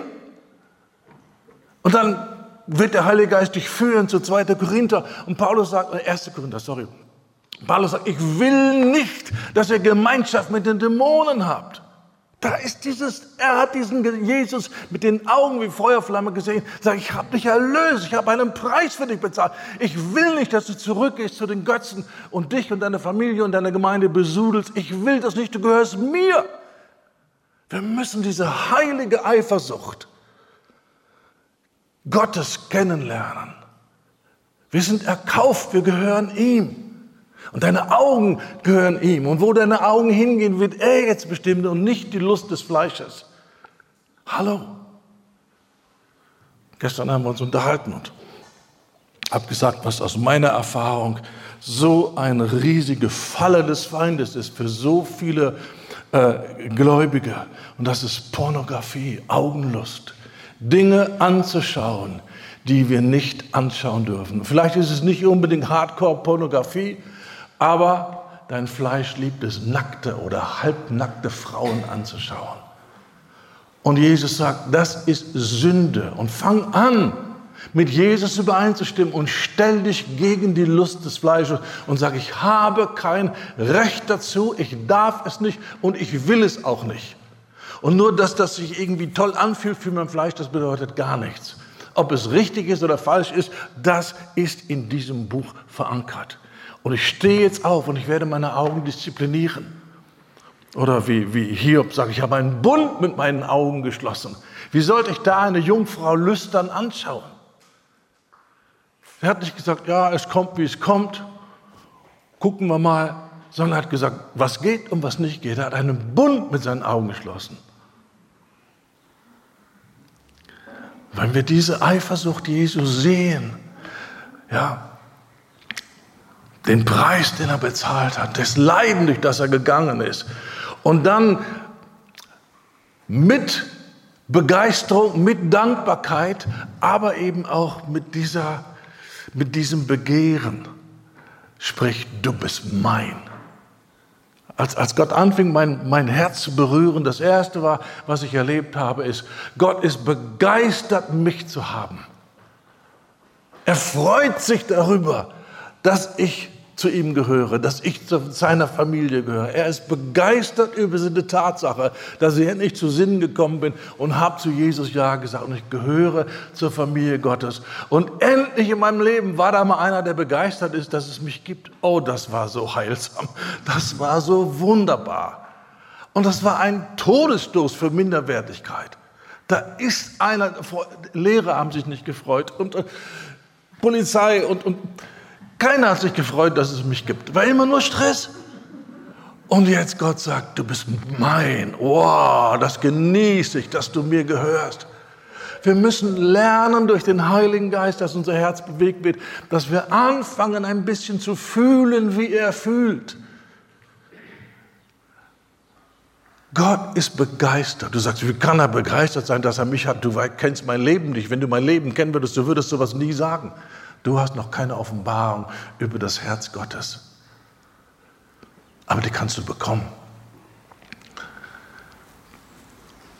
Und dann wird der Heilige Geist dich führen zu 2. Korinther. Und Paulus sagt, 1. Äh, Korinther, sorry. Paulus sagt, ich will nicht, dass ihr Gemeinschaft mit den Dämonen habt. Da ist dieses, er hat diesen Jesus mit den Augen wie Feuerflamme gesehen. Sagt, ich habe dich erlöst, ich habe einen Preis für dich bezahlt. Ich will nicht, dass du zurückgehst zu den Götzen und dich und deine Familie und deine Gemeinde besudelst. Ich will das nicht, du gehörst mir. Wir müssen diese heilige Eifersucht Gottes kennenlernen. Wir sind erkauft, wir gehören ihm. Und deine Augen gehören ihm. Und wo deine Augen hingehen, wird er jetzt bestimmen und nicht die Lust des Fleisches. Hallo. Gestern haben wir uns unterhalten und habe gesagt, was aus meiner Erfahrung so eine riesige Falle des Feindes ist für so viele äh, Gläubige. Und das ist Pornografie, Augenlust. Dinge anzuschauen, die wir nicht anschauen dürfen. Vielleicht ist es nicht unbedingt Hardcore-Pornografie, aber dein Fleisch liebt es, nackte oder halbnackte Frauen anzuschauen. Und Jesus sagt, das ist Sünde. Und fang an, mit Jesus übereinzustimmen und stell dich gegen die Lust des Fleisches und sag, ich habe kein Recht dazu, ich darf es nicht und ich will es auch nicht. Und nur, dass das sich irgendwie toll anfühlt für mein Fleisch, das bedeutet gar nichts. Ob es richtig ist oder falsch ist, das ist in diesem Buch verankert. Und ich stehe jetzt auf und ich werde meine Augen disziplinieren. Oder wie, wie Hiob sagt, ich habe einen Bund mit meinen Augen geschlossen. Wie sollte ich da eine Jungfrau lüstern anschauen? Er hat nicht gesagt, ja, es kommt, wie es kommt. Gucken wir mal. Sondern hat gesagt, was geht und was nicht geht. Er hat einen Bund mit seinen Augen geschlossen. Wenn wir diese Eifersucht Jesu sehen, ja, den Preis, den er bezahlt hat, das Leiden, durch das er gegangen ist, und dann mit Begeisterung, mit Dankbarkeit, aber eben auch mit, dieser, mit diesem Begehren, sprich, du bist mein. Als, als Gott anfing, mein, mein Herz zu berühren, das Erste war, was ich erlebt habe, ist, Gott ist begeistert, mich zu haben. Er freut sich darüber, dass ich zu ihm gehöre, dass ich zu seiner Familie gehöre. Er ist begeistert über diese Tatsache, dass ich endlich zu Sinnen gekommen bin und habe zu Jesus Ja gesagt und ich gehöre zur Familie Gottes. Und endlich in meinem Leben war da mal einer, der begeistert ist, dass es mich gibt. Oh, das war so heilsam. Das war so wunderbar. Und das war ein Todesstoß für Minderwertigkeit. Da ist einer, Lehrer haben sich nicht gefreut und äh, Polizei und, und keiner hat sich gefreut, dass es mich gibt. War immer nur Stress. Und jetzt Gott sagt, du bist mein. Wow, das genieße ich, dass du mir gehörst. Wir müssen lernen durch den Heiligen Geist, dass unser Herz bewegt wird, dass wir anfangen, ein bisschen zu fühlen, wie er fühlt. Gott ist begeistert. Du sagst, wie kann er begeistert sein, dass er mich hat? Du kennst mein Leben nicht. Wenn du mein Leben kennen würdest, du würdest sowas nie sagen. Du hast noch keine Offenbarung über das Herz Gottes. Aber die kannst du bekommen.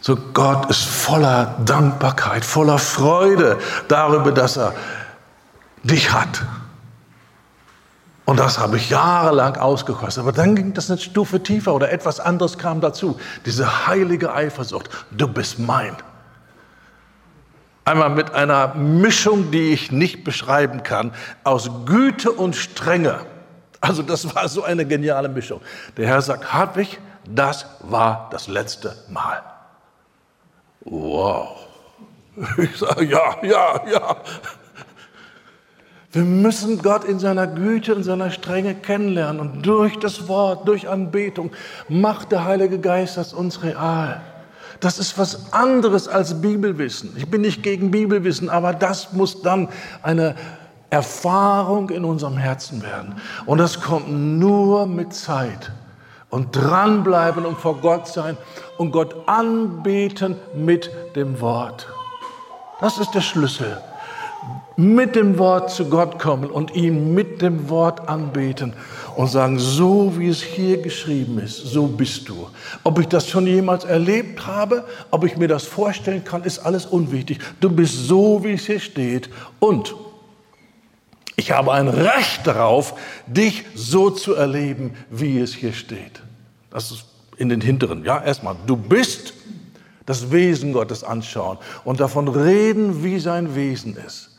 So Gott ist voller Dankbarkeit, voller Freude darüber, dass er dich hat. Und das habe ich jahrelang ausgekostet. Aber dann ging das eine Stufe tiefer oder etwas anderes kam dazu. Diese heilige Eifersucht. Du bist mein. Einmal mit einer Mischung, die ich nicht beschreiben kann, aus Güte und Strenge. Also das war so eine geniale Mischung. Der Herr sagt, Hartwig, das war das letzte Mal. Wow. Ich sage, ja, ja, ja. Wir müssen Gott in seiner Güte und seiner Strenge kennenlernen. Und durch das Wort, durch Anbetung macht der Heilige Geist das uns real. Das ist was anderes als Bibelwissen. Ich bin nicht gegen Bibelwissen, aber das muss dann eine Erfahrung in unserem Herzen werden. Und das kommt nur mit Zeit und dranbleiben und vor Gott sein und Gott anbeten mit dem Wort. Das ist der Schlüssel. Mit dem Wort zu Gott kommen und ihn mit dem Wort anbeten und sagen, so wie es hier geschrieben ist, so bist du. Ob ich das schon jemals erlebt habe, ob ich mir das vorstellen kann, ist alles unwichtig. Du bist so, wie es hier steht. Und ich habe ein Recht darauf, dich so zu erleben, wie es hier steht. Das ist in den hinteren. Ja, erstmal, du bist das Wesen Gottes anschauen und davon reden, wie sein Wesen ist.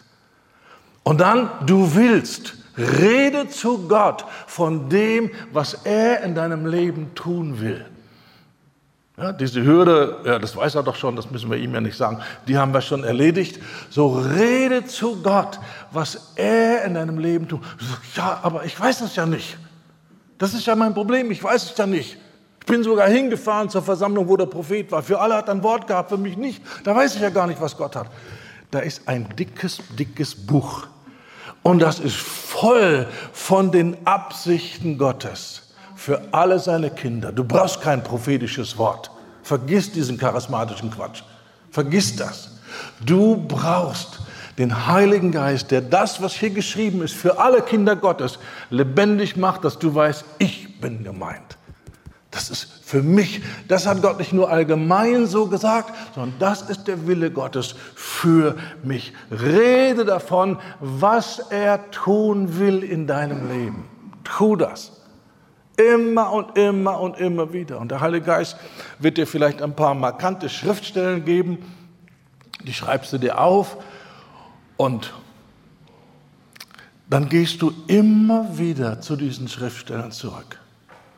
Und dann, du willst, rede zu Gott von dem, was er in deinem Leben tun will. Ja, diese Hürde, ja, das weiß er doch schon, das müssen wir ihm ja nicht sagen, die haben wir schon erledigt. So rede zu Gott, was er in deinem Leben tut. Ja, aber ich weiß das ja nicht. Das ist ja mein Problem, ich weiß es ja nicht. Ich bin sogar hingefahren zur Versammlung, wo der Prophet war. Für alle hat er ein Wort gehabt, für mich nicht. Da weiß ich ja gar nicht, was Gott hat. Da ist ein dickes, dickes Buch. Und das ist voll von den Absichten Gottes für alle seine Kinder. Du brauchst kein prophetisches Wort. Vergiss diesen charismatischen Quatsch. Vergiss das. Du brauchst den Heiligen Geist, der das, was hier geschrieben ist, für alle Kinder Gottes lebendig macht, dass du weißt, ich bin gemeint. Das ist für mich, das hat Gott nicht nur allgemein so gesagt, sondern das ist der Wille Gottes für mich. Rede davon, was er tun will in deinem Leben. Tu das. Immer und immer und immer wieder. Und der Heilige Geist wird dir vielleicht ein paar markante Schriftstellen geben, die schreibst du dir auf und dann gehst du immer wieder zu diesen Schriftstellen zurück.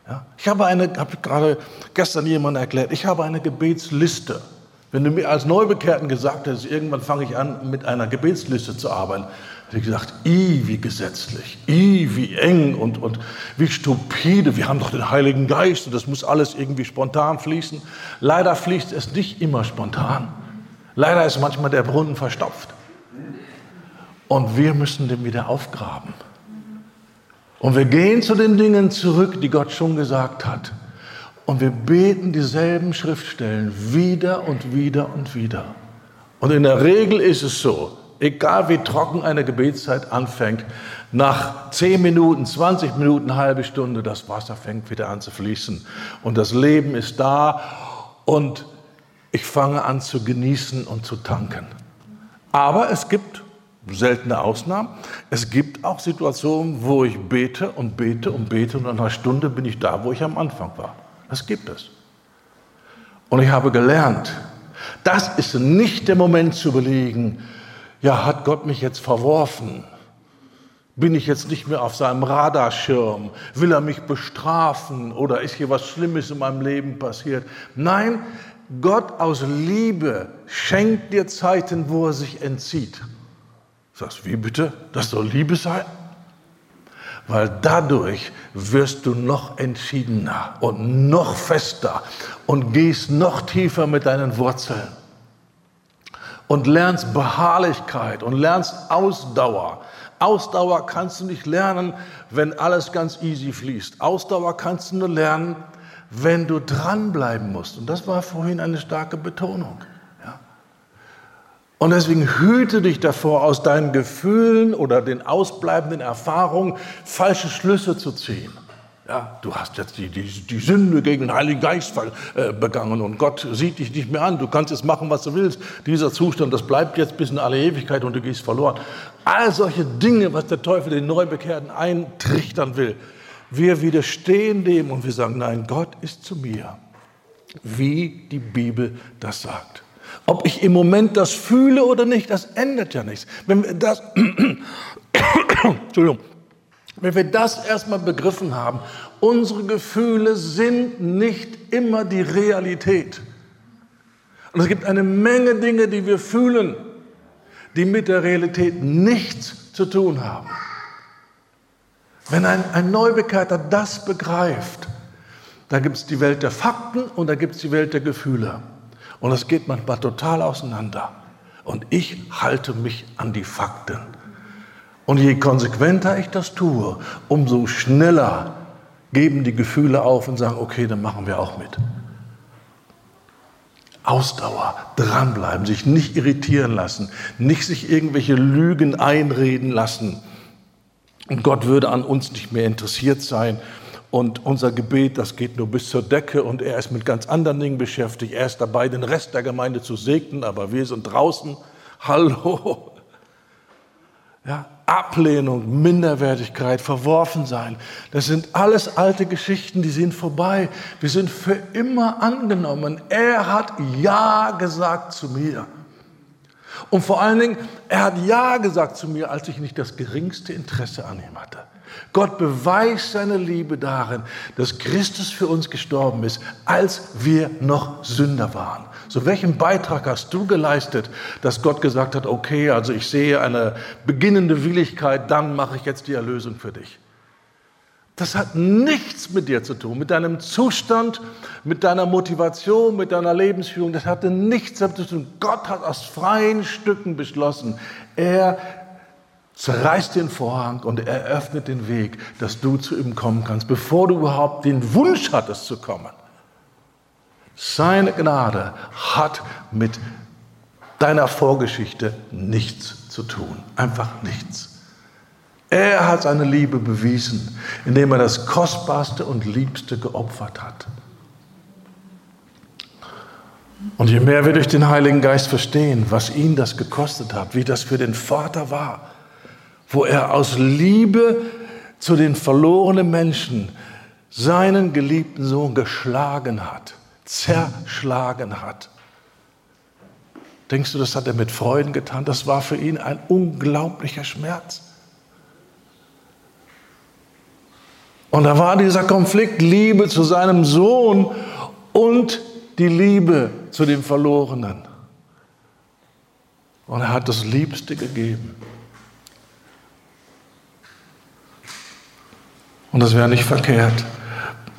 Ja? Ich habe eine, habe gerade gestern jemand erklärt, ich habe eine Gebetsliste. Wenn du mir als Neubekehrten gesagt hättest, irgendwann fange ich an, mit einer Gebetsliste zu arbeiten, hätte ich gesagt, i, wie gesetzlich, i, wie eng und, und wie stupide. Wir haben doch den Heiligen Geist und das muss alles irgendwie spontan fließen. Leider fließt es nicht immer spontan. Leider ist manchmal der Brunnen verstopft. Und wir müssen den wieder aufgraben. Und wir gehen zu den Dingen zurück, die Gott schon gesagt hat. Und wir beten dieselben Schriftstellen wieder und wieder und wieder. Und in der Regel ist es so, egal wie trocken eine Gebetszeit anfängt, nach 10 Minuten, 20 Minuten, halbe Stunde, das Wasser fängt wieder an zu fließen. Und das Leben ist da und ich fange an zu genießen und zu tanken. Aber es gibt seltene Ausnahmen. Es gibt auch Situationen, wo ich bete und bete und bete und nach einer Stunde bin ich da, wo ich am Anfang war. Das gibt es. Und ich habe gelernt, das ist nicht der Moment zu überlegen, ja, hat Gott mich jetzt verworfen? Bin ich jetzt nicht mehr auf seinem Radarschirm? Will er mich bestrafen oder ist hier was Schlimmes in meinem Leben passiert? Nein, Gott aus Liebe schenkt dir Zeiten, wo er sich entzieht. Sagst, wie bitte? Das soll Liebe sein? Weil dadurch wirst du noch entschiedener und noch fester und gehst noch tiefer mit deinen Wurzeln und lernst Beharrlichkeit und lernst Ausdauer. Ausdauer kannst du nicht lernen, wenn alles ganz easy fließt. Ausdauer kannst du nur lernen, wenn du dranbleiben musst. Und das war vorhin eine starke Betonung. Und deswegen hüte dich davor, aus deinen Gefühlen oder den ausbleibenden Erfahrungen falsche Schlüsse zu ziehen. Ja, du hast jetzt die, die, die Sünde gegen den Heiligen Geist äh, begangen und Gott sieht dich nicht mehr an. Du kannst jetzt machen, was du willst. Dieser Zustand, das bleibt jetzt bis in alle Ewigkeit und du gehst verloren. All solche Dinge, was der Teufel den Neubekehrten eintrichtern will. Wir widerstehen dem und wir sagen, nein, Gott ist zu mir, wie die Bibel das sagt. Ob ich im Moment das fühle oder nicht, das ändert ja nichts. Wenn wir das, Entschuldigung, wenn wir das erstmal begriffen haben, unsere Gefühle sind nicht immer die Realität. Und es gibt eine Menge Dinge, die wir fühlen, die mit der Realität nichts zu tun haben. Wenn ein, ein Neubekehrter das begreift, da gibt es die Welt der Fakten und da gibt es die Welt der Gefühle. Und es geht manchmal total auseinander. Und ich halte mich an die Fakten. Und je konsequenter ich das tue, umso schneller geben die Gefühle auf und sagen, okay, dann machen wir auch mit. Ausdauer, dranbleiben, sich nicht irritieren lassen, nicht sich irgendwelche Lügen einreden lassen. Und Gott würde an uns nicht mehr interessiert sein. Und unser Gebet, das geht nur bis zur Decke und er ist mit ganz anderen Dingen beschäftigt. Er ist dabei, den Rest der Gemeinde zu segnen, aber wir sind draußen. Hallo. Ja, Ablehnung, Minderwertigkeit, Verworfensein. Das sind alles alte Geschichten, die sind vorbei. Wir sind für immer angenommen. Er hat Ja gesagt zu mir. Und vor allen Dingen, er hat Ja gesagt zu mir, als ich nicht das geringste Interesse an ihm hatte. Gott beweist seine Liebe darin, dass Christus für uns gestorben ist, als wir noch Sünder waren. So welchen Beitrag hast du geleistet, dass Gott gesagt hat, okay, also ich sehe eine beginnende Willigkeit, dann mache ich jetzt die Erlösung für dich. Das hat nichts mit dir zu tun, mit deinem Zustand, mit deiner Motivation, mit deiner Lebensführung. Das hatte nichts damit zu tun. Gott hat aus freien Stücken beschlossen. Er zerreißt den Vorhang und eröffnet den Weg, dass du zu ihm kommen kannst, bevor du überhaupt den Wunsch hattest zu kommen. Seine Gnade hat mit deiner Vorgeschichte nichts zu tun. Einfach nichts. Er hat seine Liebe bewiesen, indem er das Kostbarste und Liebste geopfert hat. Und je mehr wir durch den Heiligen Geist verstehen, was ihn das gekostet hat, wie das für den Vater war, wo er aus Liebe zu den verlorenen Menschen seinen geliebten Sohn geschlagen hat, zerschlagen hat. Denkst du, das hat er mit Freuden getan? Das war für ihn ein unglaublicher Schmerz. Und da war dieser Konflikt Liebe zu seinem Sohn und die Liebe zu dem Verlorenen. Und er hat das Liebste gegeben. Und das wäre nicht verkehrt,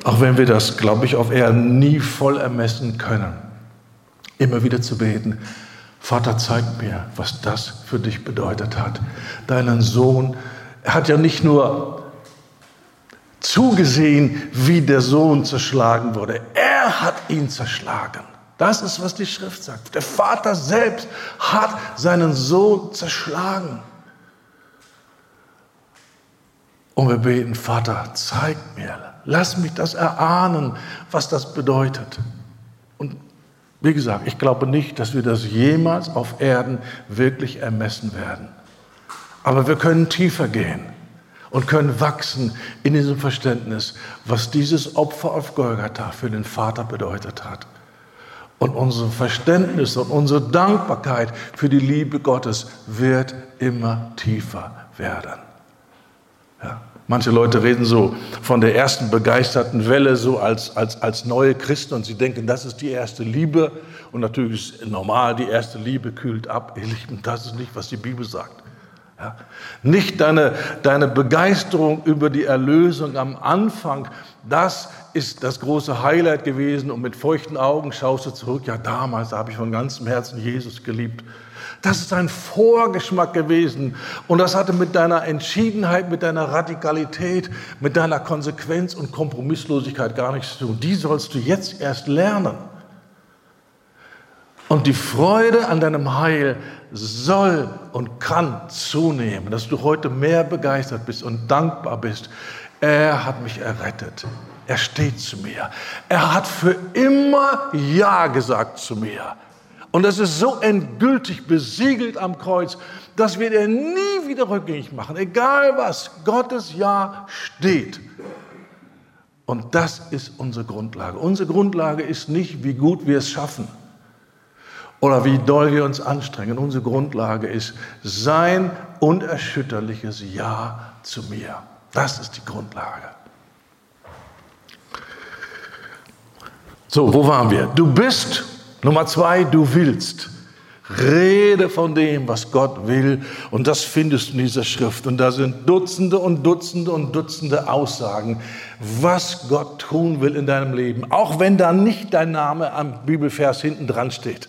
auch wenn wir das, glaube ich, auf Erden nie voll ermessen können, immer wieder zu beten, Vater, zeig mir, was das für dich bedeutet hat. Deinen Sohn, er hat ja nicht nur zugesehen, wie der Sohn zerschlagen wurde, er hat ihn zerschlagen. Das ist, was die Schrift sagt. Der Vater selbst hat seinen Sohn zerschlagen. Und wir beten, Vater, zeig mir, lass mich das erahnen, was das bedeutet. Und wie gesagt, ich glaube nicht, dass wir das jemals auf Erden wirklich ermessen werden. Aber wir können tiefer gehen und können wachsen in diesem Verständnis, was dieses Opfer auf Golgatha für den Vater bedeutet hat. Und unser Verständnis und unsere Dankbarkeit für die Liebe Gottes wird immer tiefer werden. Ja. Manche Leute reden so von der ersten begeisterten Welle so als, als, als neue Christen und sie denken, das ist die erste Liebe. Und natürlich ist normal, die erste Liebe kühlt ab. Ihr Lieben, das ist nicht, was die Bibel sagt. Ja. Nicht deine, deine Begeisterung über die Erlösung am Anfang, das ist das große Highlight gewesen und mit feuchten Augen schaust du zurück, ja damals habe ich von ganzem Herzen Jesus geliebt. Das ist ein Vorgeschmack gewesen. Und das hatte mit deiner Entschiedenheit, mit deiner Radikalität, mit deiner Konsequenz und Kompromisslosigkeit gar nichts zu tun. Die sollst du jetzt erst lernen. Und die Freude an deinem Heil soll und kann zunehmen, dass du heute mehr begeistert bist und dankbar bist. Er hat mich errettet. Er steht zu mir. Er hat für immer Ja gesagt zu mir. Und das ist so endgültig besiegelt am Kreuz, dass wir den nie wieder rückgängig machen. Egal was, Gottes Ja steht. Und das ist unsere Grundlage. Unsere Grundlage ist nicht, wie gut wir es schaffen oder wie doll wir uns anstrengen. Unsere Grundlage ist sein unerschütterliches Ja zu mir. Das ist die Grundlage. So, wo waren wir? Du bist Nummer zwei, du willst. Rede von dem, was Gott will. Und das findest du in dieser Schrift. Und da sind Dutzende und Dutzende und Dutzende Aussagen, was Gott tun will in deinem Leben. Auch wenn da nicht dein Name am Bibelvers hinten dran steht.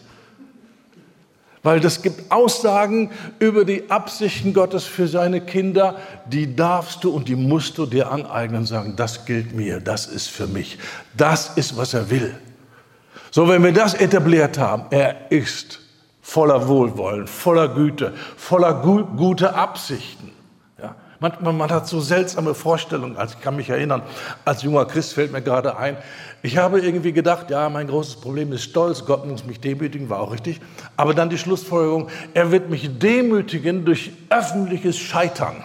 Weil das gibt Aussagen über die Absichten Gottes für seine Kinder, die darfst du und die musst du dir aneignen und sagen, das gilt mir, das ist für mich, das ist, was er will. So, wenn wir das etabliert haben, er ist voller Wohlwollen, voller Güte, voller gu gute Absichten. Ja, man, man, man, hat so seltsame Vorstellungen. Also ich kann mich erinnern, als junger Christ fällt mir gerade ein, ich habe irgendwie gedacht, ja, mein großes Problem ist Stolz, Gott muss mich demütigen, war auch richtig. Aber dann die Schlussfolgerung, er wird mich demütigen durch öffentliches Scheitern.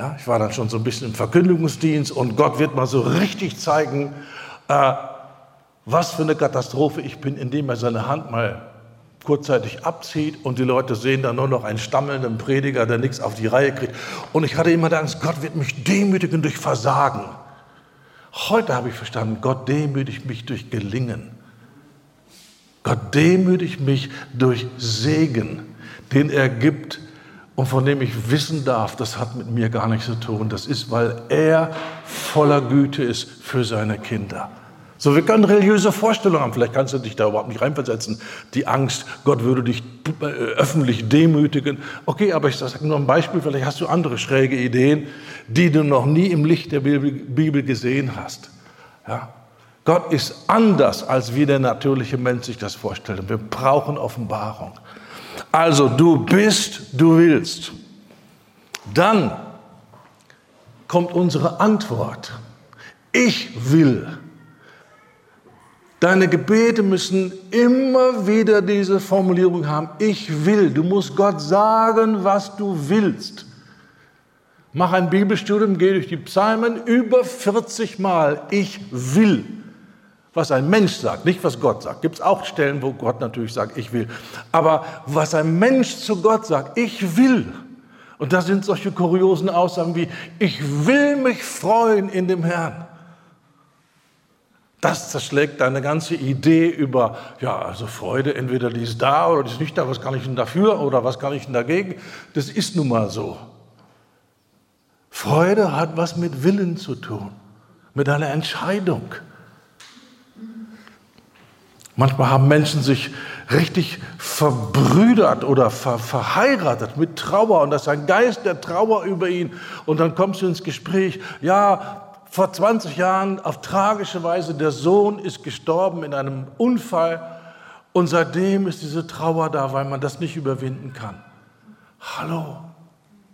Ja, ich war dann schon so ein bisschen im Verkündigungsdienst und Gott wird mal so richtig zeigen, äh, was für eine Katastrophe ich bin, indem er seine Hand mal kurzzeitig abzieht und die Leute sehen dann nur noch einen stammelnden Prediger, der nichts auf die Reihe kriegt. Und ich hatte immer die Angst, Gott wird mich demütigen durch Versagen. Heute habe ich verstanden, Gott demütigt mich durch Gelingen. Gott demütigt mich durch Segen, den er gibt und von dem ich wissen darf, das hat mit mir gar nichts zu tun. Das ist, weil er voller Güte ist für seine Kinder. So, wir können religiöse Vorstellungen haben. Vielleicht kannst du dich da überhaupt nicht reinversetzen. Die Angst, Gott würde dich äh, öffentlich demütigen. Okay, aber ich sage nur ein Beispiel. Vielleicht hast du andere schräge Ideen, die du noch nie im Licht der Bibel gesehen hast. Ja? Gott ist anders, als wie der natürliche Mensch sich das vorstellt. Wir brauchen Offenbarung. Also, du bist, du willst. Dann kommt unsere Antwort. Ich will. Deine Gebete müssen immer wieder diese Formulierung haben, ich will. Du musst Gott sagen, was du willst. Mach ein Bibelstudium, geh durch die Psalmen über 40 Mal, ich will. Was ein Mensch sagt, nicht was Gott sagt. Gibt es auch Stellen, wo Gott natürlich sagt, ich will. Aber was ein Mensch zu Gott sagt, ich will. Und da sind solche kuriosen Aussagen wie, ich will mich freuen in dem Herrn. Das zerschlägt deine ganze Idee über, ja, also Freude, entweder die ist da oder die ist nicht da, was kann ich denn dafür oder was kann ich denn dagegen? Das ist nun mal so. Freude hat was mit Willen zu tun, mit einer Entscheidung. Manchmal haben Menschen sich richtig verbrüdert oder ver verheiratet mit Trauer und das ist ein Geist der Trauer über ihn. Und dann kommst du ins Gespräch, ja, vor 20 Jahren auf tragische Weise, der Sohn ist gestorben in einem Unfall und seitdem ist diese Trauer da, weil man das nicht überwinden kann. Hallo,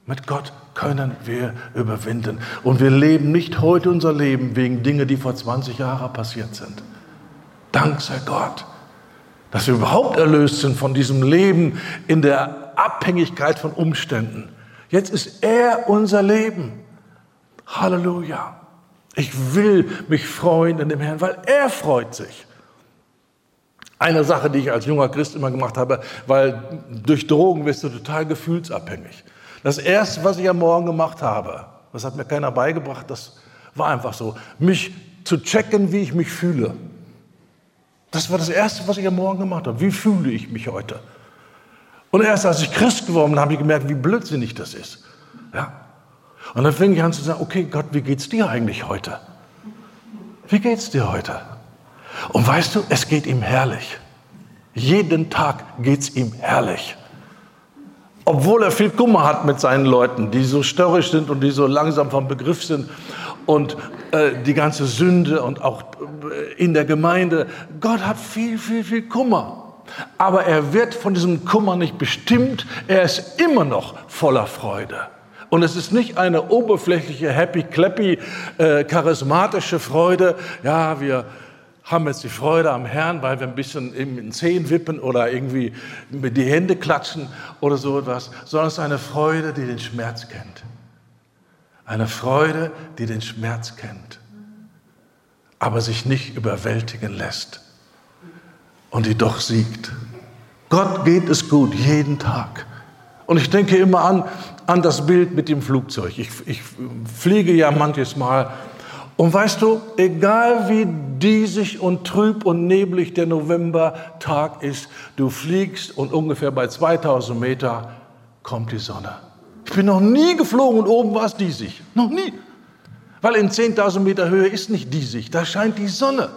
mit Gott können wir überwinden. Und wir leben nicht heute unser Leben wegen Dinge, die vor 20 Jahren passiert sind. Dank sei Gott, dass wir überhaupt erlöst sind von diesem Leben in der Abhängigkeit von Umständen. Jetzt ist er unser Leben. Halleluja. Ich will mich freuen in dem Herrn, weil er freut sich. Eine Sache, die ich als junger Christ immer gemacht habe, weil durch Drogen wirst du total gefühlsabhängig. Das erste, was ich am Morgen gemacht habe, das hat mir keiner beigebracht, das war einfach so, mich zu checken, wie ich mich fühle. Das war das erste, was ich am Morgen gemacht habe. Wie fühle ich mich heute? Und erst als ich Christ geworden bin, habe ich gemerkt, wie blödsinnig das ist. Ja? Und dann fing ich an zu sagen, okay Gott, wie geht's dir eigentlich heute? Wie geht's dir heute? Und weißt du, es geht ihm herrlich. Jeden Tag geht's ihm herrlich. Obwohl er viel Kummer hat mit seinen Leuten, die so störrisch sind und die so langsam vom Begriff sind und äh, die ganze Sünde und auch äh, in der Gemeinde. Gott hat viel, viel, viel Kummer. Aber er wird von diesem Kummer nicht bestimmt. Er ist immer noch voller Freude. Und es ist nicht eine oberflächliche, happy, clappy, äh, charismatische Freude. Ja, wir haben jetzt die Freude am Herrn, weil wir ein bisschen in den Zehen wippen oder irgendwie mit die Hände klatschen oder so etwas, sondern es ist eine Freude, die den Schmerz kennt. Eine Freude, die den Schmerz kennt, aber sich nicht überwältigen lässt und die doch siegt. Gott geht es gut jeden Tag. Und ich denke immer an, an das Bild mit dem Flugzeug. Ich, ich fliege ja manches Mal. Und weißt du, egal wie diesig und trüb und neblig der Novembertag ist, du fliegst und ungefähr bei 2000 Meter kommt die Sonne. Ich bin noch nie geflogen und oben war es diesig. Noch nie. Weil in 10.000 Meter Höhe ist nicht diesig, da scheint die Sonne.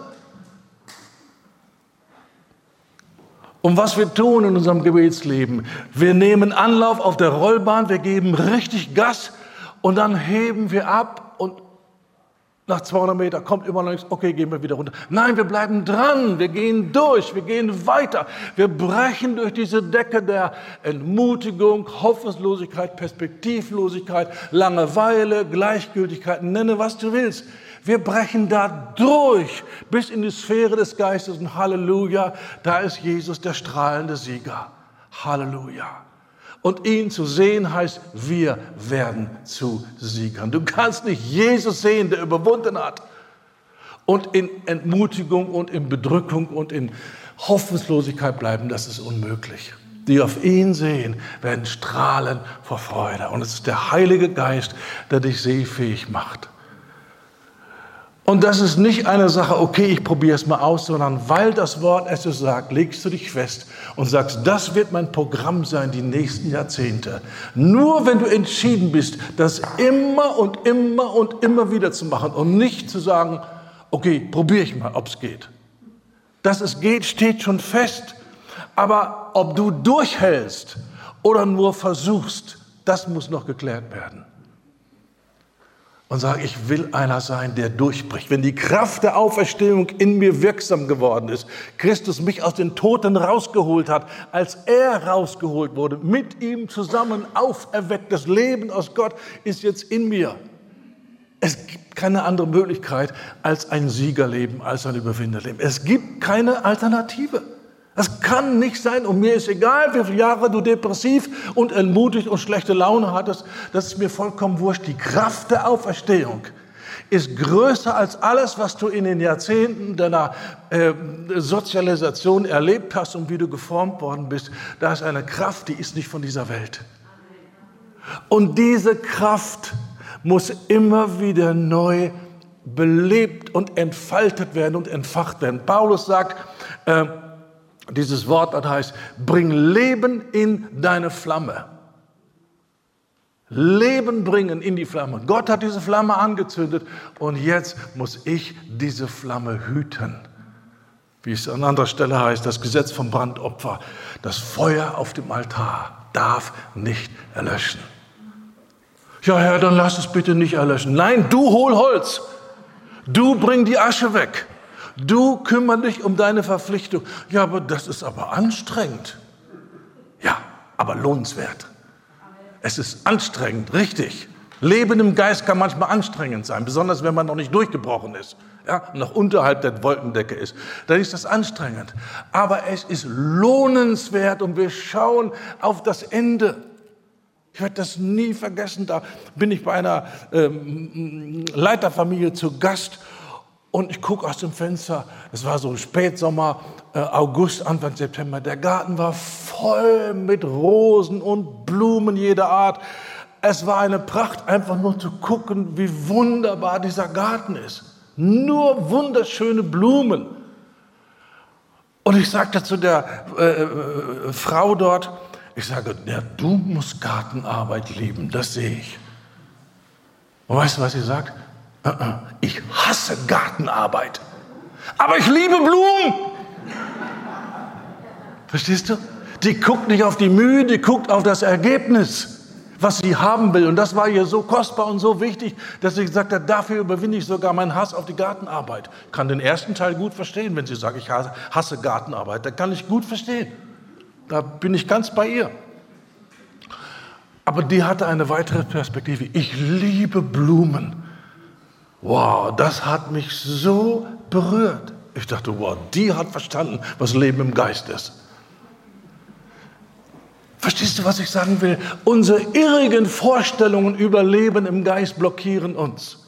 Und was wir tun in unserem Gebetsleben, wir nehmen Anlauf auf der Rollbahn, wir geben richtig Gas und dann heben wir ab nach 200 Meter kommt immer noch nichts, okay, gehen wir wieder runter. Nein, wir bleiben dran, wir gehen durch, wir gehen weiter. Wir brechen durch diese Decke der Entmutigung, Hoffnungslosigkeit, Perspektivlosigkeit, Langeweile, Gleichgültigkeit, nenne was du willst. Wir brechen da durch bis in die Sphäre des Geistes und Halleluja, da ist Jesus der strahlende Sieger. Halleluja. Und ihn zu sehen heißt, wir werden zu Siegern. Du kannst nicht Jesus sehen, der überwunden hat. Und in Entmutigung und in Bedrückung und in Hoffnungslosigkeit bleiben, das ist unmöglich. Die auf ihn sehen, werden strahlen vor Freude. Und es ist der Heilige Geist, der dich sehfähig macht. Und das ist nicht eine Sache, okay, ich probiere es mal aus, sondern weil das Wort es so sagt, legst du dich fest und sagst, das wird mein Programm sein die nächsten Jahrzehnte. Nur wenn du entschieden bist, das immer und immer und immer wieder zu machen und nicht zu sagen, okay, probiere ich mal, ob es geht. Dass es geht, steht schon fest. Aber ob du durchhältst oder nur versuchst, das muss noch geklärt werden und sage, ich will einer sein, der durchbricht. Wenn die Kraft der Auferstehung in mir wirksam geworden ist, Christus mich aus den Toten rausgeholt hat, als er rausgeholt wurde, mit ihm zusammen auferweckt, das Leben aus Gott ist jetzt in mir. Es gibt keine andere Möglichkeit als ein Siegerleben, als ein Überwinderleben. Es gibt keine Alternative. Das kann nicht sein. Und mir ist egal, wie viele Jahre du depressiv und entmutigt und schlechte Laune hattest. Das ist mir vollkommen wurscht. Die Kraft der Auferstehung ist größer als alles, was du in den Jahrzehnten deiner äh, Sozialisation erlebt hast und wie du geformt worden bist. Da ist eine Kraft, die ist nicht von dieser Welt. Und diese Kraft muss immer wieder neu belebt und entfaltet werden und entfacht werden. Paulus sagt, äh, dieses Wort, das heißt, bring Leben in deine Flamme. Leben bringen in die Flamme. Gott hat diese Flamme angezündet und jetzt muss ich diese Flamme hüten. Wie es an anderer Stelle heißt, das Gesetz vom Brandopfer. Das Feuer auf dem Altar darf nicht erlöschen. Ja, Herr, dann lass es bitte nicht erlöschen. Nein, du hol Holz. Du bring die Asche weg. Du kümmer dich um deine Verpflichtung. Ja, aber das ist aber anstrengend. Ja, aber lohnenswert. Es ist anstrengend, richtig. Leben im Geist kann manchmal anstrengend sein, besonders wenn man noch nicht durchgebrochen ist, ja, noch unterhalb der Wolkendecke ist. Dann ist das anstrengend. Aber es ist lohnenswert und wir schauen auf das Ende. Ich werde das nie vergessen. Da bin ich bei einer ähm, Leiterfamilie zu Gast und ich gucke aus dem Fenster, es war so Spätsommer, äh, August, Anfang September. Der Garten war voll mit Rosen und Blumen jeder Art. Es war eine Pracht, einfach nur zu gucken, wie wunderbar dieser Garten ist. Nur wunderschöne Blumen. Und ich sagte zu der äh, äh, Frau dort, ich sage, ja, du musst Gartenarbeit lieben, das sehe ich. Und weißt du, was sie sagt? Äh, äh, ich hasse Gartenarbeit, aber ich liebe Blumen. Verstehst du? Die guckt nicht auf die Mühe, die guckt auf das Ergebnis, was sie haben will. Und das war ihr so kostbar und so wichtig, dass sie gesagt hat, dafür überwinde ich sogar meinen Hass auf die Gartenarbeit. Ich kann den ersten Teil gut verstehen, wenn sie sagt, ich hasse Gartenarbeit. Da kann ich gut verstehen. Da bin ich ganz bei ihr. Aber die hatte eine weitere Perspektive. Ich liebe Blumen. Wow, das hat mich so berührt. Ich dachte, wow, die hat verstanden, was Leben im Geist ist. Verstehst du, was ich sagen will? Unsere irrigen Vorstellungen über Leben im Geist blockieren uns.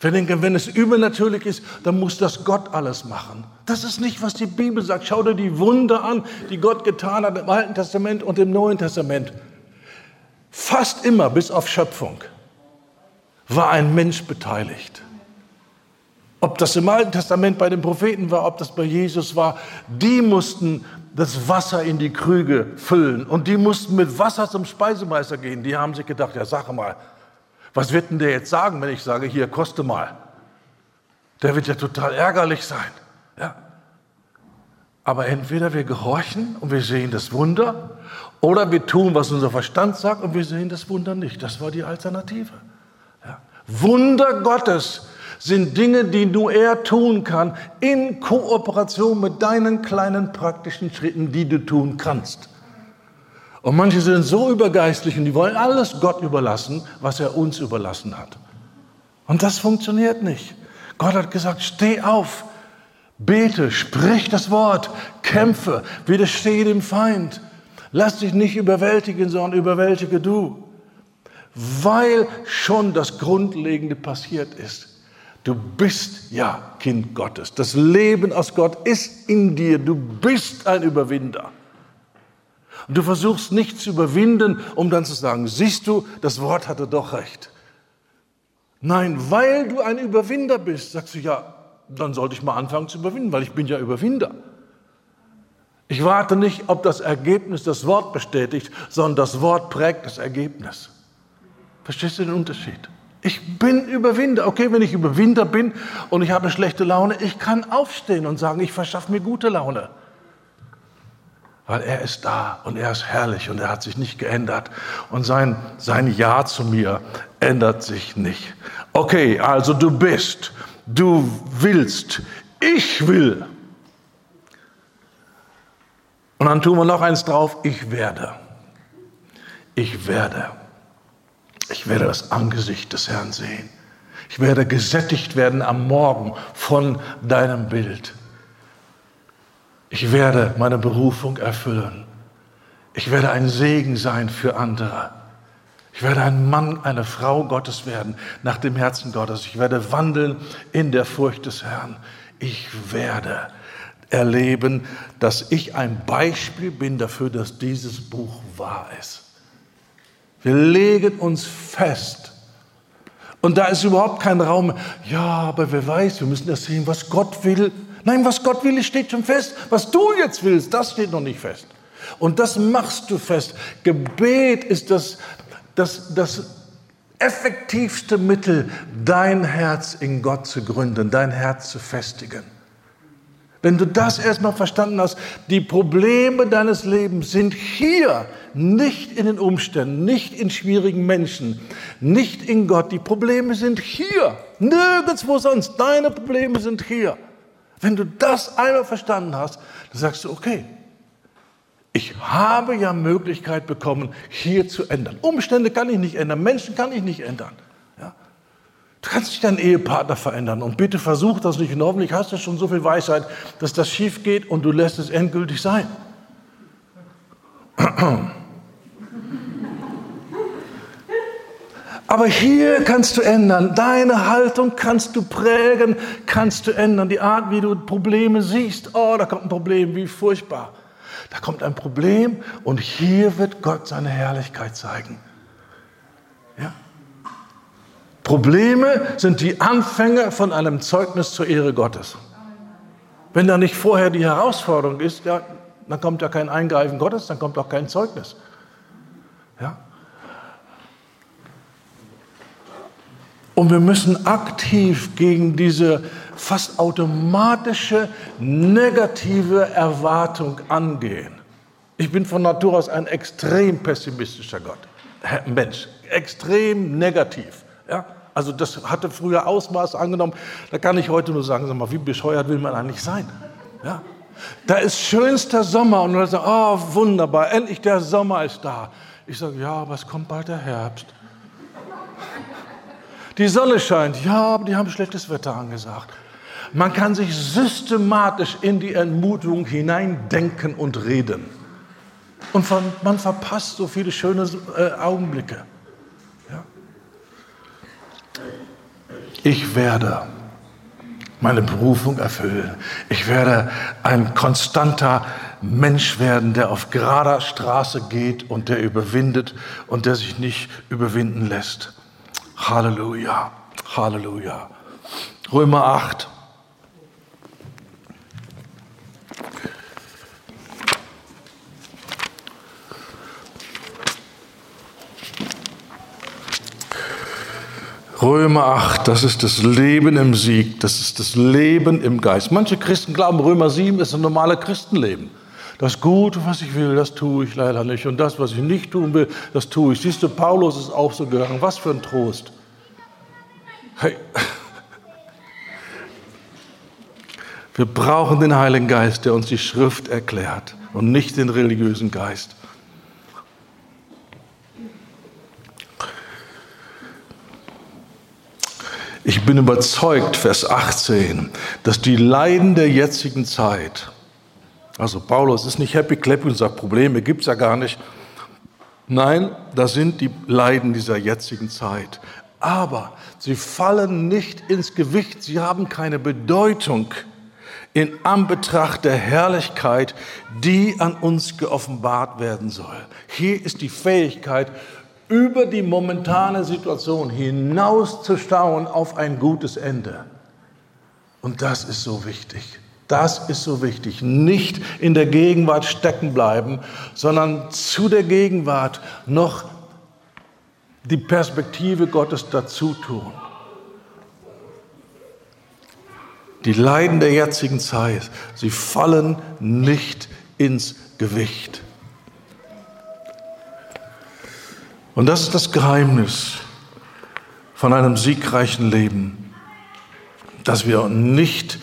Wir denken, wenn es übernatürlich ist, dann muss das Gott alles machen. Das ist nicht, was die Bibel sagt. Schau dir die Wunder an, die Gott getan hat im Alten Testament und im Neuen Testament. Fast immer bis auf Schöpfung war ein Mensch beteiligt. Ob das im Alten Testament bei den Propheten war, ob das bei Jesus war, die mussten das Wasser in die Krüge füllen und die mussten mit Wasser zum Speisemeister gehen. Die haben sich gedacht, ja sag mal, was wird denn der jetzt sagen, wenn ich sage, hier, koste mal. Der wird ja total ärgerlich sein. Ja. Aber entweder wir gehorchen und wir sehen das Wunder, oder wir tun, was unser Verstand sagt und wir sehen das Wunder nicht. Das war die Alternative. Wunder Gottes sind Dinge, die nur er tun kann, in Kooperation mit deinen kleinen praktischen Schritten, die du tun kannst. Und manche sind so übergeistlich und die wollen alles Gott überlassen, was er uns überlassen hat. Und das funktioniert nicht. Gott hat gesagt, steh auf, bete, sprich das Wort, kämpfe, widerstehe dem Feind. Lass dich nicht überwältigen, sondern überwältige du. Weil schon das Grundlegende passiert ist. Du bist ja Kind Gottes. Das Leben aus Gott ist in dir. Du bist ein Überwinder. Und du versuchst nicht zu überwinden, um dann zu sagen, siehst du, das Wort hatte doch recht. Nein, weil du ein Überwinder bist, sagst du ja, dann sollte ich mal anfangen zu überwinden, weil ich bin ja Überwinder. Ich warte nicht, ob das Ergebnis das Wort bestätigt, sondern das Wort prägt das Ergebnis. Verstehst du den Unterschied? Ich bin Überwinder. Okay, wenn ich Überwinder bin und ich habe schlechte Laune, ich kann aufstehen und sagen, ich verschaffe mir gute Laune weil er ist da und er ist herrlich und er hat sich nicht geändert und sein, sein Ja zu mir ändert sich nicht. Okay, also du bist, du willst, ich will. Und dann tun wir noch eins drauf, ich werde. Ich werde. Ich werde das Angesicht des Herrn sehen. Ich werde gesättigt werden am Morgen von deinem Bild. Ich werde meine Berufung erfüllen. Ich werde ein Segen sein für andere. Ich werde ein Mann, eine Frau Gottes werden, nach dem Herzen Gottes. Ich werde wandeln in der Furcht des Herrn. Ich werde erleben, dass ich ein Beispiel bin dafür, dass dieses Buch wahr ist. Wir legen uns fest. Und da ist überhaupt kein Raum. Ja, aber wer weiß, wir müssen das sehen, was Gott will. Nein, was Gott will, steht schon fest. Was du jetzt willst, das steht noch nicht fest. Und das machst du fest. Gebet ist das, das, das effektivste Mittel, dein Herz in Gott zu gründen, dein Herz zu festigen. Wenn du das erstmal verstanden hast, die Probleme deines Lebens sind hier, nicht in den Umständen, nicht in schwierigen Menschen, nicht in Gott. Die Probleme sind hier, nirgendwo sonst. Deine Probleme sind hier. Wenn du das einmal verstanden hast, dann sagst du, okay, ich habe ja Möglichkeit bekommen, hier zu ändern. Umstände kann ich nicht ändern, Menschen kann ich nicht ändern. Du kannst nicht deinen Ehepartner verändern und bitte versuch das nicht und hoffentlich hast du schon so viel Weisheit, dass das schief geht und du lässt es endgültig sein. Aber hier kannst du ändern. Deine Haltung kannst du prägen, kannst du ändern. Die Art, wie du Probleme siehst. Oh, da kommt ein Problem, wie furchtbar. Da kommt ein Problem und hier wird Gott seine Herrlichkeit zeigen. Ja? Probleme sind die Anfänge von einem Zeugnis zur Ehre Gottes. Wenn da nicht vorher die Herausforderung ist, ja, dann kommt ja kein Eingreifen Gottes, dann kommt auch kein Zeugnis. Ja? Und wir müssen aktiv gegen diese fast automatische negative Erwartung angehen. Ich bin von Natur aus ein extrem pessimistischer Gott, Mensch, extrem negativ. Ja? Also das hatte früher Ausmaß angenommen. Da kann ich heute nur sagen, sag mal, wie bescheuert will man eigentlich sein? Ja? Da ist schönster Sommer und dann sagt, oh wunderbar, endlich der Sommer ist da. Ich sage, ja, aber es kommt bald der Herbst. Die Sonne scheint. Ja, aber die haben schlechtes Wetter angesagt. Man kann sich systematisch in die Entmutung hineindenken und reden. Und man verpasst so viele schöne äh, Augenblicke. Ich werde meine Berufung erfüllen. Ich werde ein konstanter Mensch werden, der auf gerader Straße geht und der überwindet und der sich nicht überwinden lässt. Halleluja, Halleluja. Römer 8. Römer 8, das ist das Leben im Sieg, das ist das Leben im Geist. Manche Christen glauben, Römer 7 ist ein normales Christenleben. Das Gute, was ich will, das tue ich leider nicht. Und das, was ich nicht tun will, das tue ich. Siehst du, Paulus ist auch so gegangen. Was für ein Trost. Hey. Wir brauchen den Heiligen Geist, der uns die Schrift erklärt und nicht den religiösen Geist. Ich bin überzeugt, Vers 18, dass die Leiden der jetzigen Zeit, also Paulus ist nicht happy clappy und sagt, Probleme gibt es ja gar nicht. Nein, das sind die Leiden dieser jetzigen Zeit. Aber sie fallen nicht ins Gewicht, sie haben keine Bedeutung in Anbetracht der Herrlichkeit, die an uns geoffenbart werden soll. Hier ist die Fähigkeit, über die momentane Situation hinaus zu schauen auf ein gutes Ende. Und das ist so wichtig. Das ist so wichtig. Nicht in der Gegenwart stecken bleiben, sondern zu der Gegenwart noch die Perspektive Gottes dazu tun. Die Leiden der jetzigen Zeit, sie fallen nicht ins Gewicht. Und das ist das Geheimnis von einem siegreichen Leben, dass wir nicht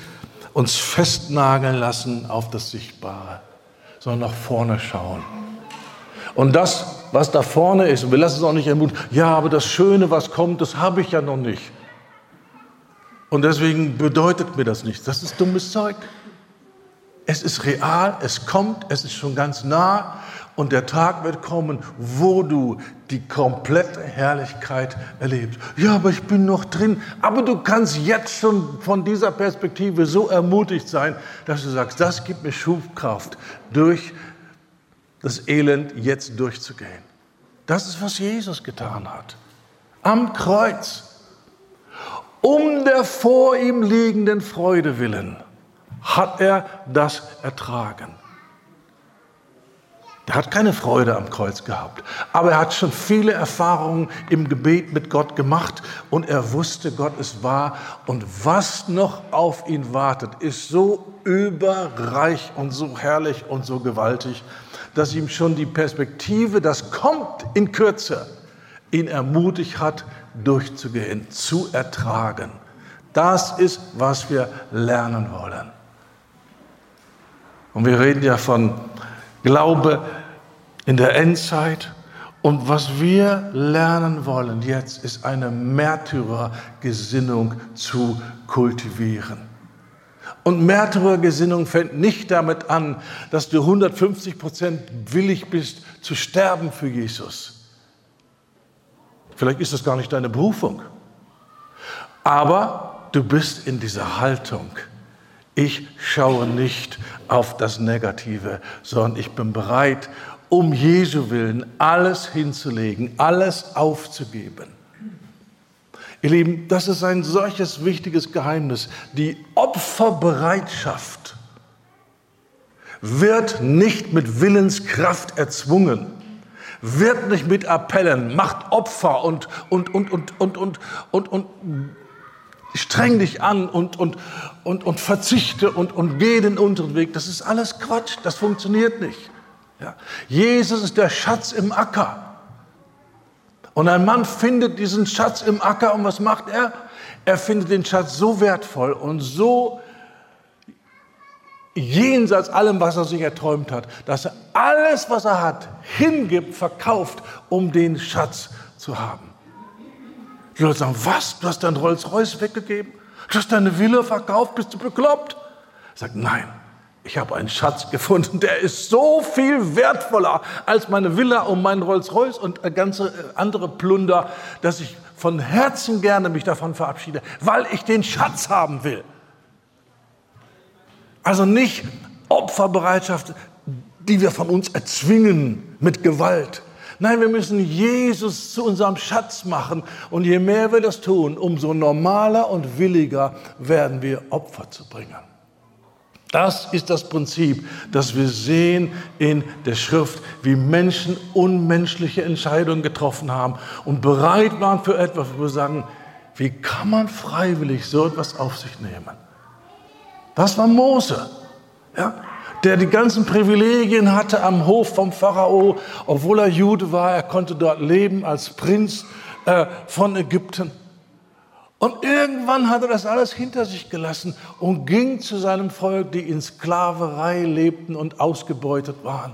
uns festnageln lassen auf das Sichtbare, sondern nach vorne schauen. Und das, was da vorne ist, und wir lassen es auch nicht ermutigen, ja, aber das Schöne, was kommt, das habe ich ja noch nicht. Und deswegen bedeutet mir das nichts. Das ist dummes Zeug. Es ist real, es kommt, es ist schon ganz nah und der Tag wird kommen, wo du die komplette Herrlichkeit erlebst. Ja, aber ich bin noch drin. Aber du kannst jetzt schon von dieser Perspektive so ermutigt sein, dass du sagst, das gibt mir Schubkraft, durch das Elend jetzt durchzugehen. Das ist, was Jesus getan hat. Am Kreuz. Um der vor ihm liegenden Freude willen hat er das ertragen. Der hat keine Freude am Kreuz gehabt, aber er hat schon viele Erfahrungen im Gebet mit Gott gemacht und er wusste, Gott ist wahr und was noch auf ihn wartet, ist so überreich und so herrlich und so gewaltig, dass ihm schon die Perspektive, das kommt in Kürze, ihn ermutigt hat, durchzugehen, zu ertragen. Das ist, was wir lernen wollen. Und wir reden ja von Glaube in der Endzeit. Und was wir lernen wollen jetzt, ist eine Märtyrergesinnung zu kultivieren. Und Märtyrergesinnung fängt nicht damit an, dass du 150 Prozent willig bist zu sterben für Jesus. Vielleicht ist das gar nicht deine Berufung. Aber du bist in dieser Haltung. Ich schaue nicht auf das Negative, sondern ich bin bereit, um Jesu willen alles hinzulegen, alles aufzugeben. Ihr Lieben, das ist ein solches wichtiges Geheimnis. Die Opferbereitschaft wird nicht mit Willenskraft erzwungen, wird nicht mit Appellen, macht Opfer und, und, und, und, und, und, und, und streng dich an und, und, und, und verzichte und, und geh den unteren Weg. Das ist alles Quatsch, das funktioniert nicht. Ja. Jesus ist der Schatz im Acker. Und ein Mann findet diesen Schatz im Acker und was macht er? Er findet den Schatz so wertvoll und so jenseits allem, was er sich erträumt hat, dass er alles, was er hat, hingibt, verkauft, um den Schatz zu haben. Die Leute sagen, was? Du hast dein Rolls-Royce weggegeben? Du hast deine Villa verkauft? Bist du bekloppt? Er sagt, nein, ich habe einen Schatz gefunden, der ist so viel wertvoller als meine Villa und mein Rolls-Royce und ganze äh, andere Plunder, dass ich von Herzen gerne mich davon verabschiede, weil ich den Schatz haben will. Also nicht Opferbereitschaft, die wir von uns erzwingen mit Gewalt, Nein, wir müssen Jesus zu unserem Schatz machen. Und je mehr wir das tun, umso normaler und williger werden wir Opfer zu bringen. Das ist das Prinzip, das wir sehen in der Schrift, wie Menschen unmenschliche Entscheidungen getroffen haben und bereit waren für etwas, wo wir sagen, Wie kann man freiwillig so etwas auf sich nehmen? Das war Mose, ja, der die ganzen Privilegien hatte am Hof vom Pharao, obwohl er Jude war. Er konnte dort leben als Prinz äh, von Ägypten. Und irgendwann hat er das alles hinter sich gelassen und ging zu seinem Volk, die in Sklaverei lebten und ausgebeutet waren.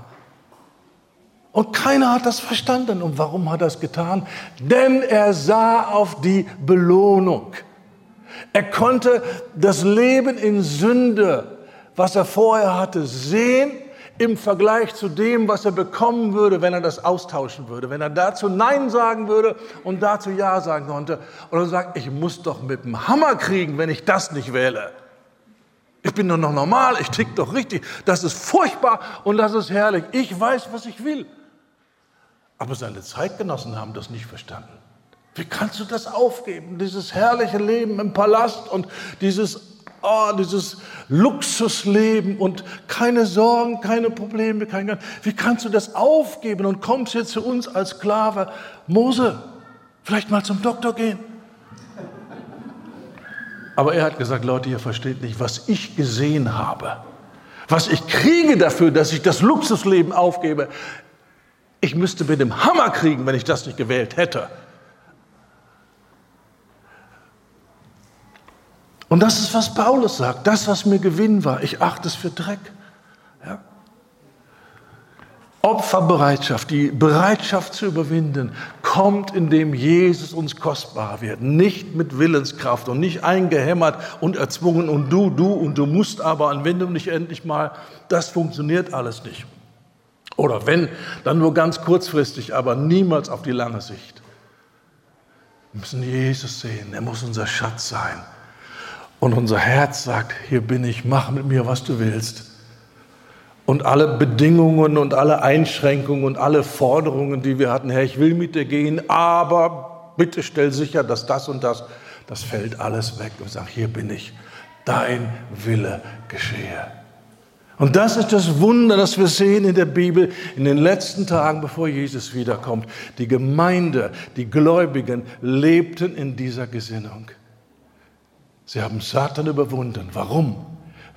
Und keiner hat das verstanden. Und warum hat er es getan? Denn er sah auf die Belohnung. Er konnte das Leben in Sünde, was er vorher hatte, sehen im Vergleich zu dem, was er bekommen würde, wenn er das austauschen würde. Wenn er dazu Nein sagen würde und dazu Ja sagen konnte. Und er sagt, ich muss doch mit dem Hammer kriegen, wenn ich das nicht wähle. Ich bin doch noch normal, ich tick doch richtig. Das ist furchtbar und das ist herrlich. Ich weiß, was ich will. Aber seine Zeitgenossen haben das nicht verstanden. Wie kannst du das aufgeben? Dieses herrliche Leben im Palast und dieses, oh, dieses Luxusleben und keine Sorgen, keine Probleme, kein Wie kannst du das aufgeben und kommst jetzt zu uns als Sklave? Mose, vielleicht mal zum Doktor gehen. Aber er hat gesagt, Leute, ihr versteht nicht, was ich gesehen habe. Was ich kriege dafür, dass ich das Luxusleben aufgebe. Ich müsste mit dem Hammer kriegen, wenn ich das nicht gewählt hätte. Und das ist, was Paulus sagt. Das, was mir Gewinn war, ich achte es für Dreck. Ja? Opferbereitschaft, die Bereitschaft zu überwinden, kommt, indem Jesus uns kostbar wird. Nicht mit Willenskraft und nicht eingehämmert und erzwungen und du, du und du musst aber, und wenn du nicht endlich mal, das funktioniert alles nicht. Oder wenn, dann nur ganz kurzfristig, aber niemals auf die lange Sicht. Wir müssen Jesus sehen, er muss unser Schatz sein. Und unser Herz sagt, hier bin ich, mach mit mir, was du willst. Und alle Bedingungen und alle Einschränkungen und alle Forderungen, die wir hatten, Herr, ich will mit dir gehen, aber bitte stell sicher, dass das und das, das fällt alles weg und sag, hier bin ich, dein Wille geschehe. Und das ist das Wunder, das wir sehen in der Bibel in den letzten Tagen, bevor Jesus wiederkommt. Die Gemeinde, die Gläubigen lebten in dieser Gesinnung. Sie haben Satan überwunden. Warum?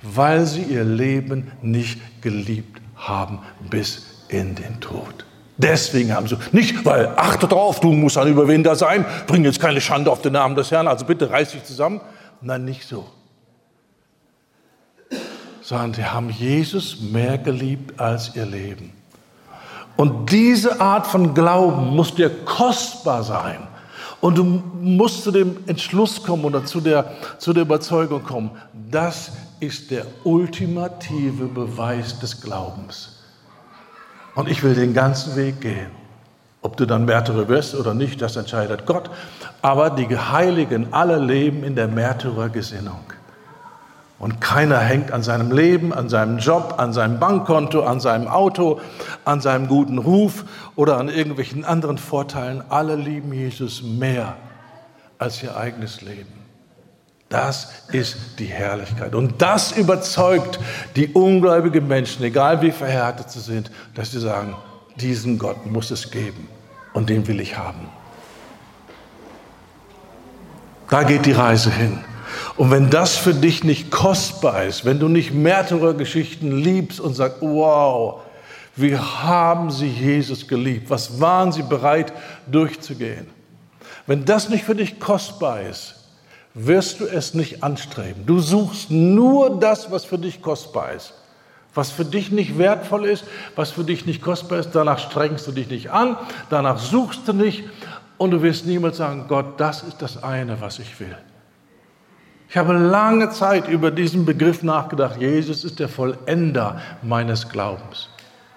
Weil sie ihr Leben nicht geliebt haben bis in den Tod. Deswegen haben sie, nicht weil, achte drauf, du musst ein Überwinder sein, bring jetzt keine Schande auf den Namen des Herrn, also bitte reiß dich zusammen. Nein, nicht so sondern sie haben Jesus mehr geliebt als ihr Leben. Und diese Art von Glauben muss dir kostbar sein. Und du musst zu dem Entschluss kommen oder zu der, zu der Überzeugung kommen, das ist der ultimative Beweis des Glaubens. Und ich will den ganzen Weg gehen. Ob du dann Märtyrer wirst oder nicht, das entscheidet Gott. Aber die Heiligen alle leben in der Märtyrergesinnung. Und keiner hängt an seinem Leben, an seinem Job, an seinem Bankkonto, an seinem Auto, an seinem guten Ruf oder an irgendwelchen anderen Vorteilen. Alle lieben Jesus mehr als ihr eigenes Leben. Das ist die Herrlichkeit. Und das überzeugt die ungläubigen Menschen, egal wie verhärtet sie sind, dass sie sagen, diesen Gott muss es geben und den will ich haben. Da geht die Reise hin. Und wenn das für dich nicht kostbar ist, wenn du nicht Märtyrergeschichten liebst und sagst, wow, wie haben sie Jesus geliebt? Was waren sie bereit durchzugehen? Wenn das nicht für dich kostbar ist, wirst du es nicht anstreben. Du suchst nur das, was für dich kostbar ist. Was für dich nicht wertvoll ist, was für dich nicht kostbar ist, danach strengst du dich nicht an, danach suchst du nicht und du wirst niemals sagen, Gott, das ist das eine, was ich will. Ich habe lange Zeit über diesen Begriff nachgedacht. Jesus ist der Vollender meines Glaubens.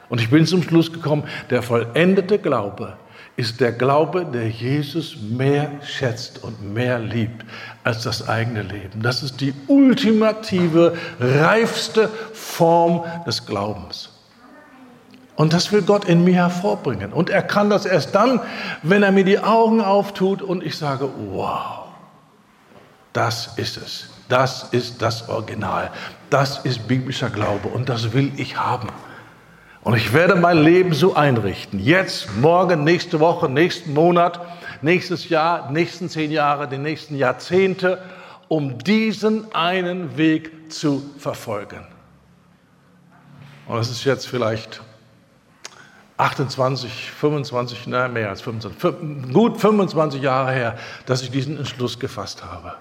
Und ich bin zum Schluss gekommen, der vollendete Glaube ist der Glaube, der Jesus mehr schätzt und mehr liebt als das eigene Leben. Das ist die ultimative, reifste Form des Glaubens. Und das will Gott in mir hervorbringen. Und er kann das erst dann, wenn er mir die Augen auftut und ich sage, wow. Das ist es. Das ist das Original. Das ist biblischer Glaube und das will ich haben. Und ich werde mein Leben so einrichten, jetzt, morgen, nächste Woche, nächsten Monat, nächstes Jahr, nächsten zehn Jahre, die nächsten Jahrzehnte, um diesen einen Weg zu verfolgen. Und es ist jetzt vielleicht 28, 25, nein, mehr als 25, gut 25 Jahre her, dass ich diesen Entschluss gefasst habe.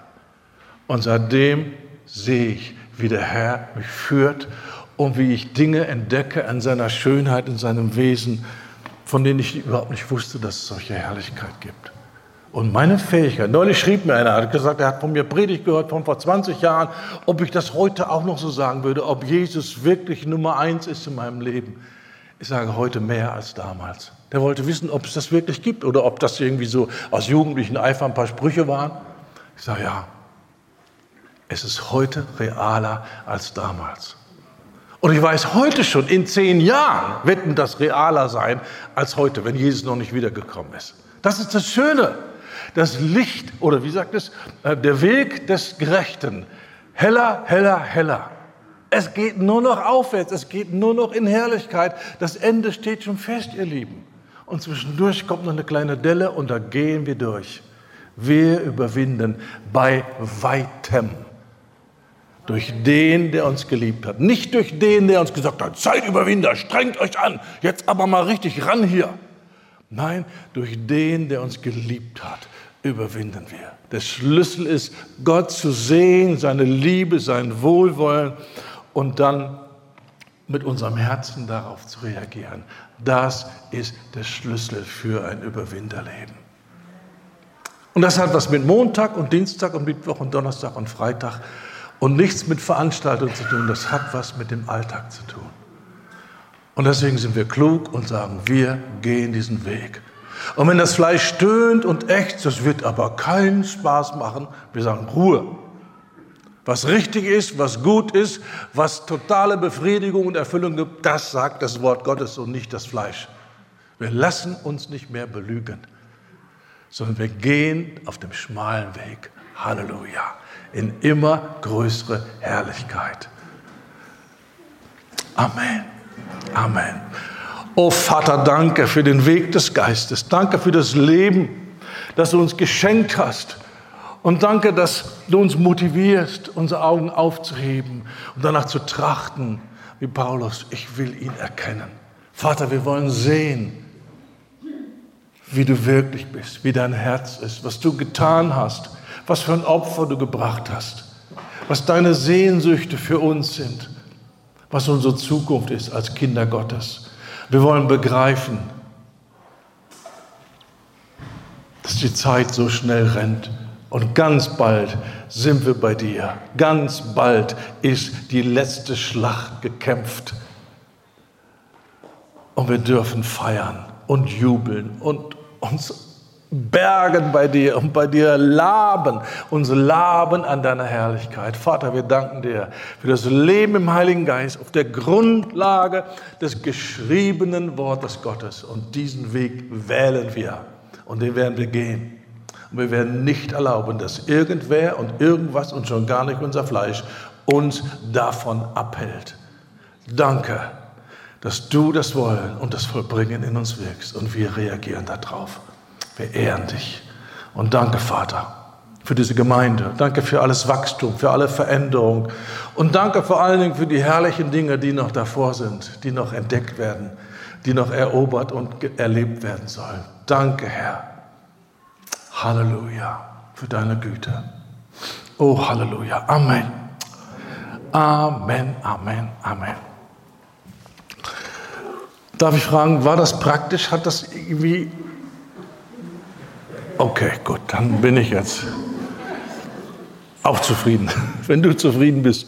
Und seitdem sehe ich, wie der Herr mich führt und wie ich Dinge entdecke an seiner Schönheit, in seinem Wesen, von denen ich überhaupt nicht wusste, dass es solche Herrlichkeit gibt. Und meine Fähigkeit, neulich schrieb mir einer, hat gesagt, er hat von mir Predigt gehört von vor 20 Jahren, ob ich das heute auch noch so sagen würde, ob Jesus wirklich Nummer eins ist in meinem Leben. Ich sage heute mehr als damals. Der wollte wissen, ob es das wirklich gibt oder ob das irgendwie so aus jugendlichen Eifer ein paar Sprüche waren. Ich sage ja, es ist heute realer als damals. Und ich weiß heute schon, in zehn Jahren wird das realer sein als heute, wenn Jesus noch nicht wiedergekommen ist. Das ist das Schöne. Das Licht, oder wie sagt es, äh, der Weg des Gerechten. Heller, heller, heller. Es geht nur noch aufwärts, es geht nur noch in Herrlichkeit. Das Ende steht schon fest, ihr Lieben. Und zwischendurch kommt noch eine kleine Delle und da gehen wir durch. Wir überwinden bei weitem. Durch den, der uns geliebt hat. Nicht durch den, der uns gesagt hat, seid Überwinder, strengt euch an, jetzt aber mal richtig ran hier. Nein, durch den, der uns geliebt hat, überwinden wir. Der Schlüssel ist, Gott zu sehen, seine Liebe, sein Wohlwollen und dann mit unserem Herzen darauf zu reagieren. Das ist der Schlüssel für ein Überwinderleben. Und das hat was mit Montag und Dienstag und Mittwoch und Donnerstag und Freitag und nichts mit Veranstaltungen zu tun. Das hat was mit dem Alltag zu tun. Und deswegen sind wir klug und sagen, wir gehen diesen Weg. Und wenn das Fleisch stöhnt und ächzt, das wird aber keinen Spaß machen, wir sagen Ruhe. Was richtig ist, was gut ist, was totale Befriedigung und Erfüllung gibt, das sagt das Wort Gottes und nicht das Fleisch. Wir lassen uns nicht mehr belügen, sondern wir gehen auf dem schmalen Weg. Halleluja. In immer größere Herrlichkeit. Amen. Amen. Oh Vater, danke für den Weg des Geistes. Danke für das Leben, das du uns geschenkt hast. Und danke, dass du uns motivierst, unsere Augen aufzuheben und danach zu trachten, wie Paulus, ich will ihn erkennen. Vater, wir wollen sehen, wie du wirklich bist, wie dein Herz ist, was du getan hast, was für ein Opfer du gebracht hast, was deine Sehnsüchte für uns sind, was unsere Zukunft ist als Kinder Gottes. Wir wollen begreifen, dass die Zeit so schnell rennt und ganz bald sind wir bei dir. Ganz bald ist die letzte Schlacht gekämpft. Und wir dürfen feiern und jubeln und uns bergen bei dir und bei dir laben, uns laben an deiner Herrlichkeit. Vater, wir danken dir für das Leben im Heiligen Geist auf der Grundlage des geschriebenen Wortes Gottes. Und diesen Weg wählen wir und den werden wir gehen. Und wir werden nicht erlauben, dass irgendwer und irgendwas und schon gar nicht unser Fleisch uns davon abhält. Danke, dass du das Wollen und das Vollbringen in uns wirkst und wir reagieren darauf. Wir ehren dich. Und danke, Vater, für diese Gemeinde. Danke für alles Wachstum, für alle Veränderung. Und danke vor allen Dingen für die herrlichen Dinge, die noch davor sind, die noch entdeckt werden, die noch erobert und erlebt werden sollen. Danke, Herr. Halleluja für deine Güte. Oh, Halleluja. Amen. Amen, Amen, Amen. Darf ich fragen, war das praktisch? Hat das irgendwie. Okay, gut, dann bin ich jetzt auch zufrieden, wenn du zufrieden bist.